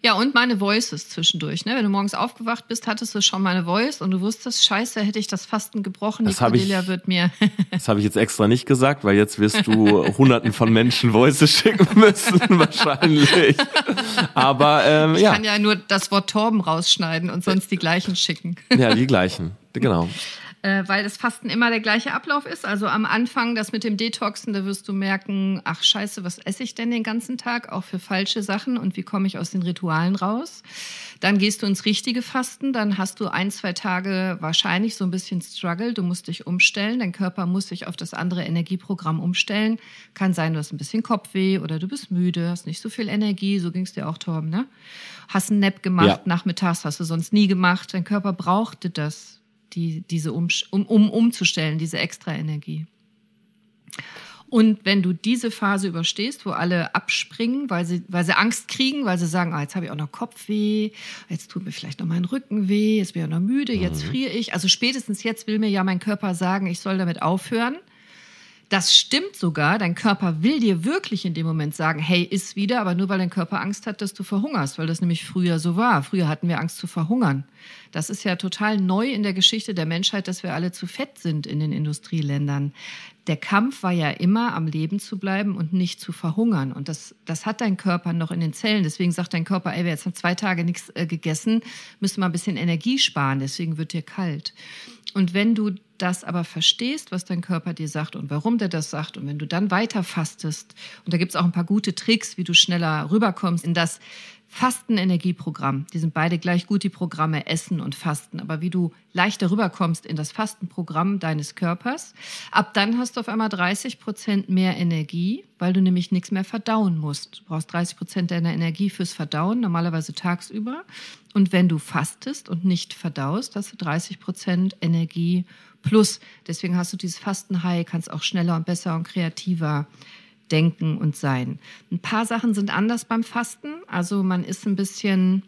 Ja, und meine Voices zwischendurch. Ne? Wenn du morgens aufgewacht bist, hattest du schon meine Voice und du wusstest, scheiße, hätte ich das Fasten gebrochen. Das Die hab ich- Cordelia wird mir. Das habe ich jetzt extra nicht gesagt, weil jetzt wirst du hunderten von Menschen Voices schicken müssen, wahrscheinlich. Aber ähm, Ich ja, kann ja nur das Wort Torben rausschneiden und sonst die gleichen schicken. ja, die gleichen. Genau. Äh, weil das Fasten immer der gleiche Ablauf ist. Also am Anfang das mit dem Detoxen, da wirst du merken, ach scheiße, was esse ich denn den ganzen Tag, auch für falsche Sachen und wie komme ich aus den Ritualen raus. Dann gehst du ins richtige Fasten, dann hast du ein, zwei Tage wahrscheinlich so ein bisschen Struggle, du musst dich umstellen, dein Körper muss sich auf das andere Energieprogramm umstellen. Kann sein, du hast ein bisschen Kopfweh oder du bist müde, hast nicht so viel Energie, so ging es dir auch, Torben, ne? Hast einen Nap gemacht, ja. nachmittags hast du sonst nie gemacht, dein Körper brauchte das die, diese um, um, um umzustellen, diese extra Energie. Und wenn du diese Phase überstehst, wo alle abspringen, weil sie, weil sie Angst kriegen, weil sie sagen, ah, jetzt habe ich auch noch Kopfweh, jetzt tut mir vielleicht noch mein Rücken weh, jetzt bin ich auch noch müde, jetzt mhm. friere ich. Also spätestens jetzt will mir ja mein Körper sagen, ich soll damit aufhören. Das stimmt sogar. Dein Körper will dir wirklich in dem Moment sagen, hey, iss wieder, aber nur weil dein Körper Angst hat, dass du verhungerst, weil das nämlich früher so war. Früher hatten wir Angst zu verhungern. Das ist ja total neu in der Geschichte der Menschheit, dass wir alle zu fett sind in den Industrieländern. Der Kampf war ja immer, am Leben zu bleiben und nicht zu verhungern. Und das, das hat dein Körper noch in den Zellen. Deswegen sagt dein Körper, ey, wir jetzt haben zwei Tage nichts äh, gegessen, müssen wir ein bisschen Energie sparen. Deswegen wird dir kalt. Und wenn du das aber verstehst, was dein Körper dir sagt und warum der das sagt, und wenn du dann weiter fastest, und da gibt es auch ein paar gute Tricks, wie du schneller rüberkommst in das Fastenenergieprogramm. Die sind beide gleich gut, die Programme Essen und Fasten. Aber wie du leichter rüberkommst in das Fastenprogramm deines Körpers, ab dann hast du auf einmal 30 Prozent mehr Energie, weil du nämlich nichts mehr verdauen musst. Du brauchst 30 Prozent deiner Energie fürs Verdauen, normalerweise tagsüber. Und wenn du fastest und nicht verdaust, hast du 30 Prozent Energie plus. Deswegen hast du dieses Fastenhigh, kannst auch schneller und besser und kreativer denken und sein. Ein paar Sachen sind anders beim Fasten. Also man ist ein bisschen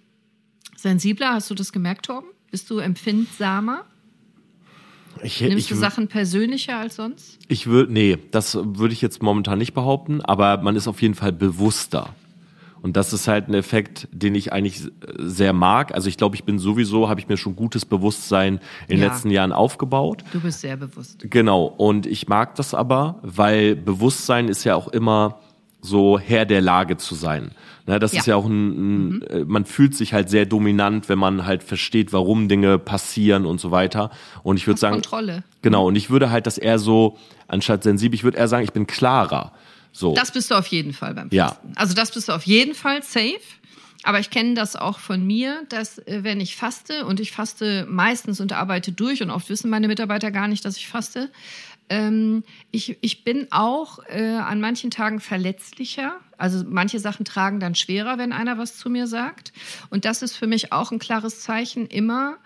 sensibler. Hast du das gemerkt, Torben? Bist du empfindsamer? Ich, Nimmst ich, du Sachen persönlicher als sonst? Ich würde, nee, das würde ich jetzt momentan nicht behaupten, aber man ist auf jeden Fall bewusster. Und das ist halt ein Effekt, den ich eigentlich sehr mag. Also ich glaube, ich bin sowieso, habe ich mir schon gutes Bewusstsein in den ja. letzten Jahren aufgebaut. Du bist sehr bewusst. Genau. Und ich mag das aber, weil Bewusstsein ist ja auch immer so Herr der Lage zu sein. Ne, das ja. ist ja auch ein, ein mhm. Äh, man fühlt sich halt sehr dominant, wenn man halt versteht, warum Dinge passieren und so weiter. Und ich würde sagen, Kontrolle. Genau. Und ich würde halt das eher so, anstatt sensibel, ich würde eher sagen, ich bin klarer. So. Das bist du auf jeden Fall beim Fasten. Ja. Also das bist du auf jeden Fall safe. Aber ich kenne das auch von mir, dass äh, wenn ich faste und ich faste meistens und arbeite durch und oft wissen meine Mitarbeiter gar nicht, dass ich faste. Ähm, ich, ich bin auch äh, an manchen Tagen verletzlicher. Also manche Sachen tragen dann schwerer, wenn einer was zu mir sagt. Und das ist für mich auch ein klares Zeichen immer,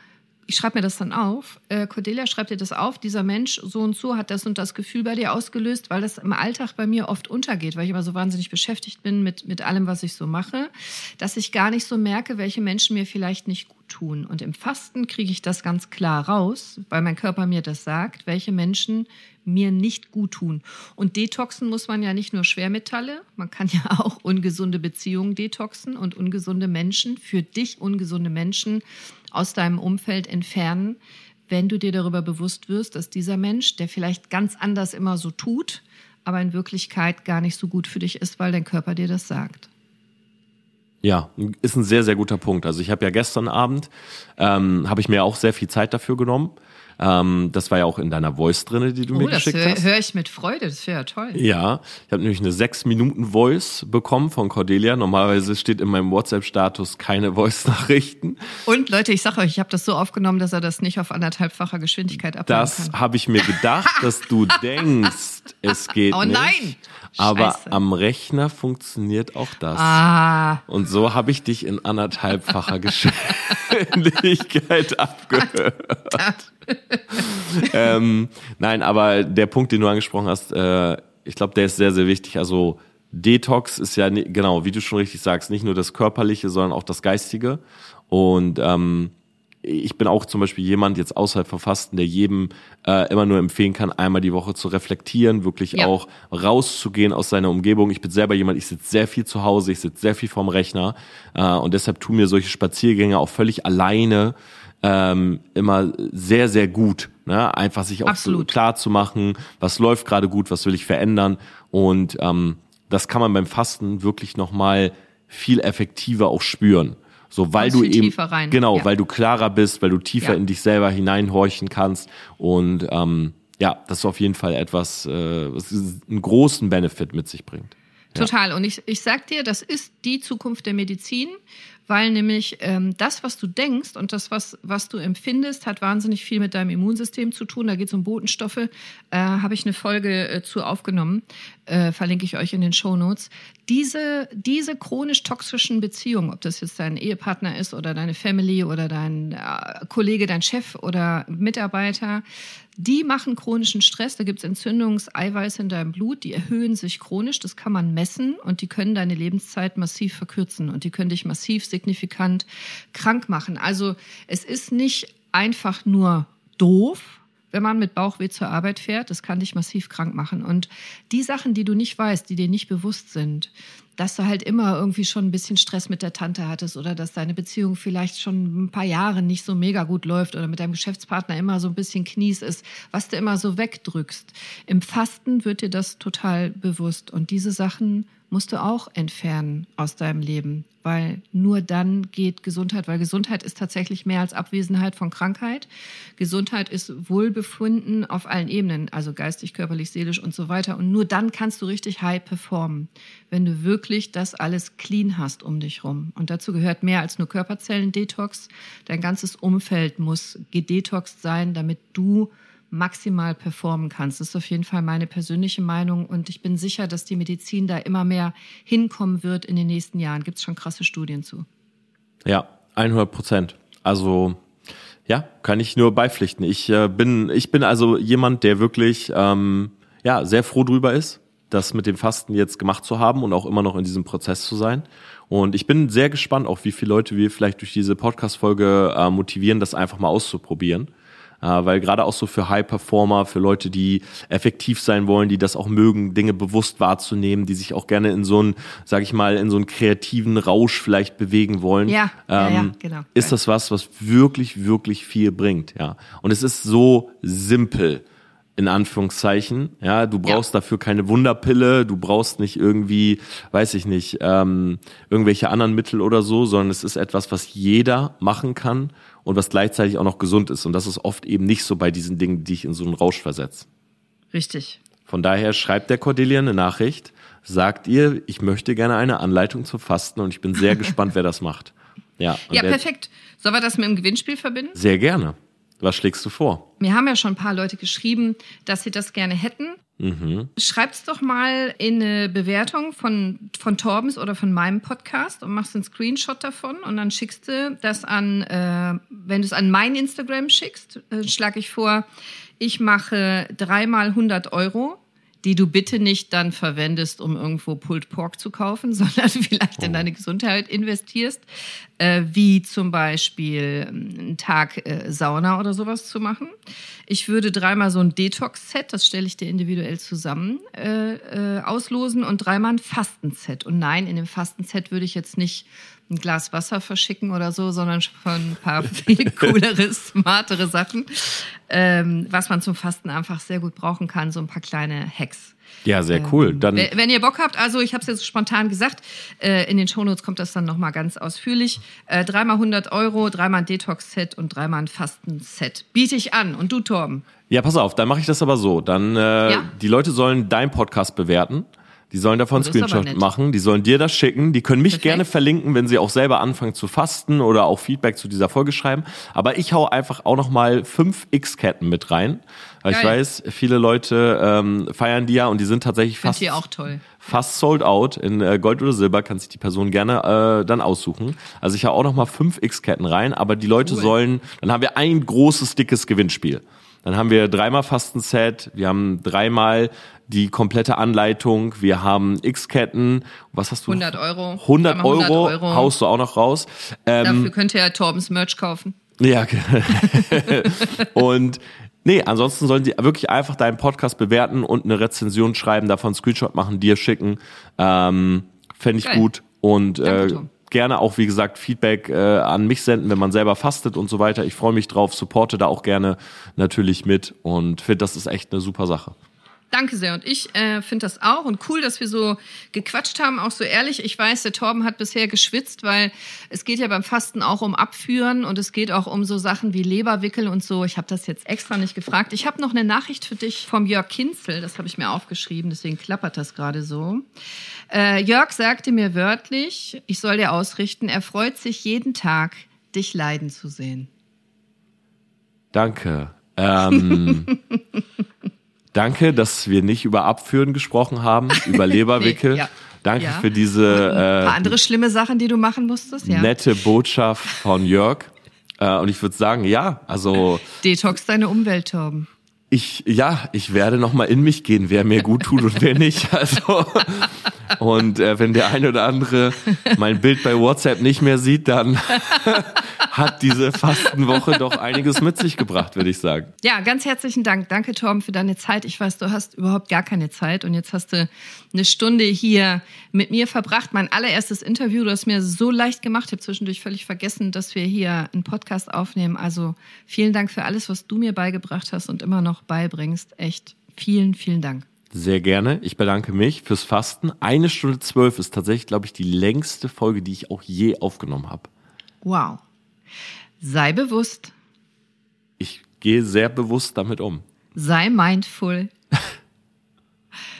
ich schreibe mir das dann auf. Äh, Cordelia, schreibt dir das auf. Dieser Mensch so und so hat das und das Gefühl bei dir ausgelöst, weil das im Alltag bei mir oft untergeht, weil ich immer so wahnsinnig beschäftigt bin mit, mit allem, was ich so mache, dass ich gar nicht so merke, welche Menschen mir vielleicht nicht gut tun. Und im Fasten kriege ich das ganz klar raus, weil mein Körper mir das sagt, welche Menschen mir nicht gut tun. Und detoxen muss man ja nicht nur Schwermetalle, man kann ja auch ungesunde Beziehungen detoxen und ungesunde Menschen, für dich ungesunde Menschen aus deinem Umfeld entfernen, wenn du dir darüber bewusst wirst, dass dieser Mensch, der vielleicht ganz anders immer so tut, aber in Wirklichkeit gar nicht so gut für dich ist, weil dein Körper dir das sagt. Ja, ist ein sehr, sehr guter Punkt. Also ich habe ja gestern Abend, ähm, habe ich mir auch sehr viel Zeit dafür genommen ähm, das war ja auch in deiner Voice drinne, die du oh, mir geschickt hör, hast. Das höre ich mit Freude, das wäre ja toll. Ja, ich habe nämlich eine sechs Minuten Voice bekommen von Cordelia. Normalerweise steht in meinem WhatsApp-Status keine Voice-Nachrichten. Und Leute, ich sage euch, ich habe das so aufgenommen, dass er das nicht auf anderthalbfacher Geschwindigkeit abnehmen das habe ich mir gedacht, dass du denkst, es geht oh, nicht. Oh nein! Aber am Rechner funktioniert auch das. Ah. Und so habe ich dich in anderthalbfacher Geschwindigkeit abgehört. ähm, nein, aber der Punkt, den du angesprochen hast, äh, ich glaube, der ist sehr, sehr wichtig. Also Detox ist ja, genau, wie du schon richtig sagst, nicht nur das Körperliche, sondern auch das Geistige. Und ähm, ich bin auch zum Beispiel jemand jetzt außerhalb vom Fasten, der jedem äh, immer nur empfehlen kann, einmal die Woche zu reflektieren, wirklich ja. auch rauszugehen aus seiner Umgebung. Ich bin selber jemand, ich sitze sehr viel zu Hause, ich sitze sehr viel vorm Rechner äh, und deshalb tun mir solche Spaziergänge auch völlig alleine ähm, immer sehr, sehr gut. Ne? Einfach sich auch so klar zu machen, was läuft gerade gut, was will ich verändern. Und ähm, das kann man beim Fasten wirklich nochmal viel effektiver auch spüren. So, weil du eben, tiefer rein. genau, Ja. weil du klarer bist, weil du tiefer Ja. in dich selber hineinhorchen kannst und ähm, ja, das ist auf jeden Fall etwas, äh, was einen großen Benefit mit sich bringt. Total. Und ich, ich sag dir, das ist die Zukunft der Medizin, weil nämlich ähm, das, was du denkst und das, was, was du empfindest, hat wahnsinnig viel mit deinem Immunsystem zu tun. Da geht es um Botenstoffe. Äh, Habe ich eine Folge äh, zu aufgenommen, äh, verlinke ich euch in den Show Notes. Diese, diese chronisch toxischen Beziehungen, ob das jetzt dein Ehepartner ist oder deine Family oder dein äh, Kollege, dein Chef oder Mitarbeiter, die machen chronischen Stress. Da gibt es Entzündungseiweiße in deinem Blut, die erhöhen sich chronisch. Das kann man messen und die können deine Lebenszeit massiv verkürzen und die können dich massiv signifikant krank machen. Also es ist nicht einfach nur doof, wenn man mit Bauchweh zur Arbeit fährt, das kann dich massiv krank machen. Und die Sachen, die du nicht weißt, die dir nicht bewusst sind, dass du halt immer irgendwie schon ein bisschen Stress mit der Tante hattest oder dass deine Beziehung vielleicht schon ein paar Jahre nicht so mega gut läuft oder mit deinem Geschäftspartner immer so ein bisschen Knies ist, was du immer so wegdrückst. Im Fasten wird dir das total bewusst und diese Sachen musst du auch entfernen aus deinem Leben, weil nur dann geht Gesundheit, weil Gesundheit ist tatsächlich mehr als Abwesenheit von Krankheit. Gesundheit ist Wohlbefinden auf allen Ebenen, also geistig, körperlich, seelisch und so weiter. Und nur dann kannst du richtig high performen, wenn du wirklich das alles clean hast um dich rum. Und dazu gehört mehr als nur Körperzellen-Detox. Dein ganzes Umfeld muss gedetoxt sein, damit du maximal performen kannst. Das ist auf jeden Fall meine persönliche Meinung und ich bin sicher, dass die Medizin da immer mehr hinkommen wird in den nächsten Jahren. Gibt es schon krasse Studien zu. Ja, 100 Prozent. Also ja, kann ich nur beipflichten. Ich äh, bin, ich bin also jemand, der wirklich ähm, ja sehr froh drüber ist, das mit dem Fasten jetzt gemacht zu haben und auch immer noch in diesem Prozess zu sein. Und ich bin sehr gespannt, auch wie viele Leute wir vielleicht durch diese Podcast-Folge äh, motivieren, das einfach mal auszuprobieren. Äh, weil gerade auch so für High-Performer, für Leute, die effektiv sein wollen, die das auch mögen, Dinge bewusst wahrzunehmen, die sich auch gerne in so einen, sag ich mal, in so einen kreativen Rausch vielleicht bewegen wollen, Ja, ja, ja, ähm, genau. ist das was, was wirklich, wirklich viel bringt, ja. Und es ist so simpel, in Anführungszeichen, ja. Du brauchst dafür keine Wunderpille, du brauchst nicht irgendwie, weiß ich nicht, ähm, irgendwelche anderen Mittel oder so, sondern es ist etwas, was jeder machen kann und was gleichzeitig auch noch gesund ist. Und das ist oft eben nicht so bei diesen Dingen, die dich in so einen Rausch versetzen. Richtig. Von daher schreibt der Cordelia eine Nachricht, sagt ihr, ich möchte gerne eine Anleitung zum Fasten und ich bin sehr gespannt, wer das macht. Ja, Ja, perfekt. Sollen wir das mit dem Gewinnspiel verbinden? Sehr gerne. Was schlägst du vor? Mir haben ja schon ein paar Leute geschrieben, dass sie das gerne hätten. Mhm. Schreib's doch mal in eine Bewertung von, von Torbens oder von meinem Podcast und machst einen Screenshot davon und dann schickst du das an, äh, wenn du es an mein Instagram schickst, äh, schlage ich vor, ich mache dreimal 100 Euro, die du bitte nicht dann verwendest, um irgendwo Pulled Pork zu kaufen, sondern vielleicht in deine Gesundheit investierst, äh, wie zum Beispiel ähm, einen Tag äh, Sauna oder sowas zu machen. Ich würde dreimal so ein Detox-Set, das stelle ich dir individuell zusammen, äh, äh, auslosen und dreimal ein Fastenset. Und nein, in dem Fastenset würde ich jetzt nicht ein Glas Wasser verschicken oder so, sondern schon ein paar viel coolere, smartere Sachen, ähm, was man zum Fasten einfach sehr gut brauchen kann, so ein paar kleine Hacks. Ja, sehr cool. Dann Wenn wenn ihr Bock habt, also ich habe es jetzt spontan gesagt, äh, in den Shownotes kommt das dann nochmal ganz ausführlich. Äh, dreimal 100 Euro, dreimal ein Detox-Set und dreimal ein Fasten-Set. Biete ich an. Und du, Torben? Ja, pass auf, dann mache ich das aber so. Dann äh, Ja. die Leute sollen deinen Podcast bewerten. Die sollen davon Screenshot machen, die sollen dir das schicken, die können mich Perfekt. gerne verlinken, wenn sie auch selber anfangen zu fasten oder auch Feedback zu dieser Folge schreiben. Aber ich hau einfach auch noch mal fünf X-Ketten mit rein. Weil ich Geil. weiß, viele Leute ähm, feiern die ja und die sind tatsächlich Fand fast, auch toll. fast sold out. In äh, Gold oder Silber kann sich die Person gerne äh, dann aussuchen. Also ich hau auch noch mal fünf X-Ketten rein, aber die Leute Cool. sollen, dann haben wir ein großes, dickes Gewinnspiel. Dann haben wir dreimal Fastenset, wir haben dreimal die komplette Anleitung, wir haben X-Ketten, was hast du? 100 Euro. 100 Dreimal Euro, 100 Euro. haust du auch noch raus. Ähm, Dafür könnt ihr ja Torbens Merch kaufen. ja, und nee, ansonsten sollen sie wirklich einfach deinen Podcast bewerten und eine Rezension schreiben, davon einen Screenshot machen, dir schicken. Ähm, Fände ich Geil. gut. Und Danke, äh, Tom. gerne auch, wie gesagt, Feedback äh, an mich senden, wenn man selber fastet und so weiter. Ich freue mich drauf, supporte da auch gerne natürlich mit und finde, das ist echt eine super Sache. Danke sehr. Und ich äh, finde das auch. Und cool, dass wir so gequatscht haben, auch so ehrlich. Ich weiß, der Torben hat bisher geschwitzt, weil es geht ja beim Fasten auch um Abführen und es geht auch um so Sachen wie Leberwickel und so. Ich habe das jetzt extra nicht gefragt. Ich habe noch eine Nachricht für dich vom Jörg Kinzel. Das habe ich mir aufgeschrieben, deswegen klappert das gerade so. Äh, Jörg sagte mir wörtlich, ich soll dir ausrichten, er freut sich jeden Tag, dich leiden zu sehen. Danke. Ähm, danke, dass wir nicht über Abführen gesprochen haben, über Leberwickel. nee, ja. Danke ja. für diese ein paar äh, andere schlimme Sachen, die du machen musstest. Ja. Nette Botschaft von Jörg. Äh, und ich würde sagen, ja, also Detox deine Umwelt, Torben. Ich ja, ich werde noch mal in mich gehen, wer mir gut tut und wer nicht. Also und äh, wenn der eine oder andere mein Bild bei WhatsApp nicht mehr sieht, dann hat diese Fastenwoche doch einiges mit sich gebracht, würde ich sagen. Ja, ganz herzlichen Dank. Danke, Torben, für deine Zeit. Ich weiß, du hast überhaupt gar keine Zeit und jetzt hast du eine Stunde hier mit mir verbracht. Mein allererstes Interview, du hast mir so leicht gemacht. Ich habe zwischendurch völlig vergessen, dass wir hier einen Podcast aufnehmen. Also vielen Dank für alles, was du mir beigebracht hast und immer noch beibringst. Echt vielen, vielen Dank. Sehr gerne. Ich bedanke mich fürs Fasten. Eine Stunde zwölf ist tatsächlich, glaube ich, die längste Folge, die ich auch je aufgenommen habe. Wow. Sei bewusst. Ich gehe sehr bewusst damit um. Sei mindful.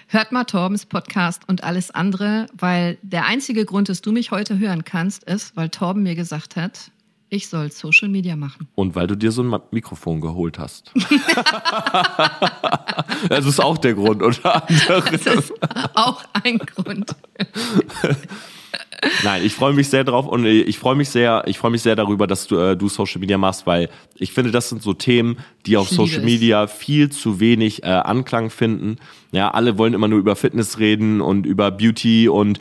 Hört mal Torbens Podcast und alles andere, weil der einzige Grund, dass du mich heute hören kannst, ist, weil Torben mir gesagt hat, ich soll Social Media machen. Und weil du dir so ein Mikrofon geholt hast. das ist auch der Grund, oder? Das ist auch ein Grund. Nein, ich freue mich sehr drauf und ich freue mich sehr, ich freue mich sehr darüber, dass du, äh, du Social Media machst, weil ich finde, das sind so Themen, die auf Social Media viel zu wenig äh, Anklang finden. Ja, alle wollen immer nur über Fitness reden und über Beauty und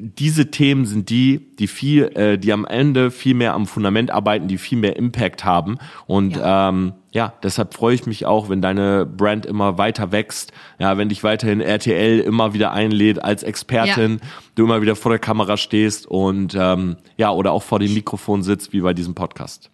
diese Themen sind die, die viel, äh, die am Ende viel mehr am Fundament arbeiten, die viel mehr Impact haben. Und ja. ähm, ja, deshalb freue ich mich auch, wenn deine Brand immer weiter wächst. Ja, wenn dich weiterhin RTL immer wieder einlädt als Expertin, ja. du immer wieder vor der Kamera stehst und ähm, ja, oder auch vor dem Mikrofon sitzt, wie bei diesem Podcast.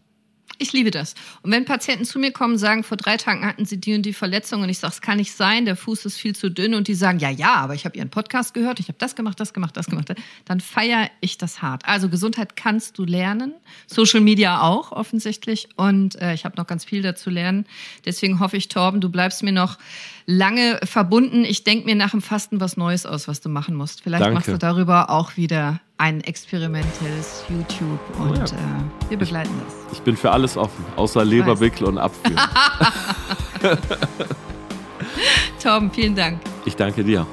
Ich liebe das. Und wenn Patienten zu mir kommen und sagen, vor drei Tagen hatten sie die und die Verletzung und ich sage, es kann nicht sein, der Fuß ist viel zu dünn und die sagen, ja, ja, aber ich habe ihren Podcast gehört, ich habe das gemacht, das gemacht, das gemacht, dann feiere ich das hart. Also Gesundheit kannst du lernen, Social Media auch offensichtlich und äh, ich habe noch ganz viel dazu lernen. Deswegen hoffe ich, Torben, du bleibst mir noch lange verbunden. Ich denke mir nach dem Fasten was Neues aus, was du machen musst. Vielleicht Danke. machst du darüber auch wieder ein experimentelles YouTube und oh ja. äh, wir begleiten ich, das. Ich bin für alles offen, außer Leberwickel und Abführen. Torben, vielen Dank. Ich danke dir.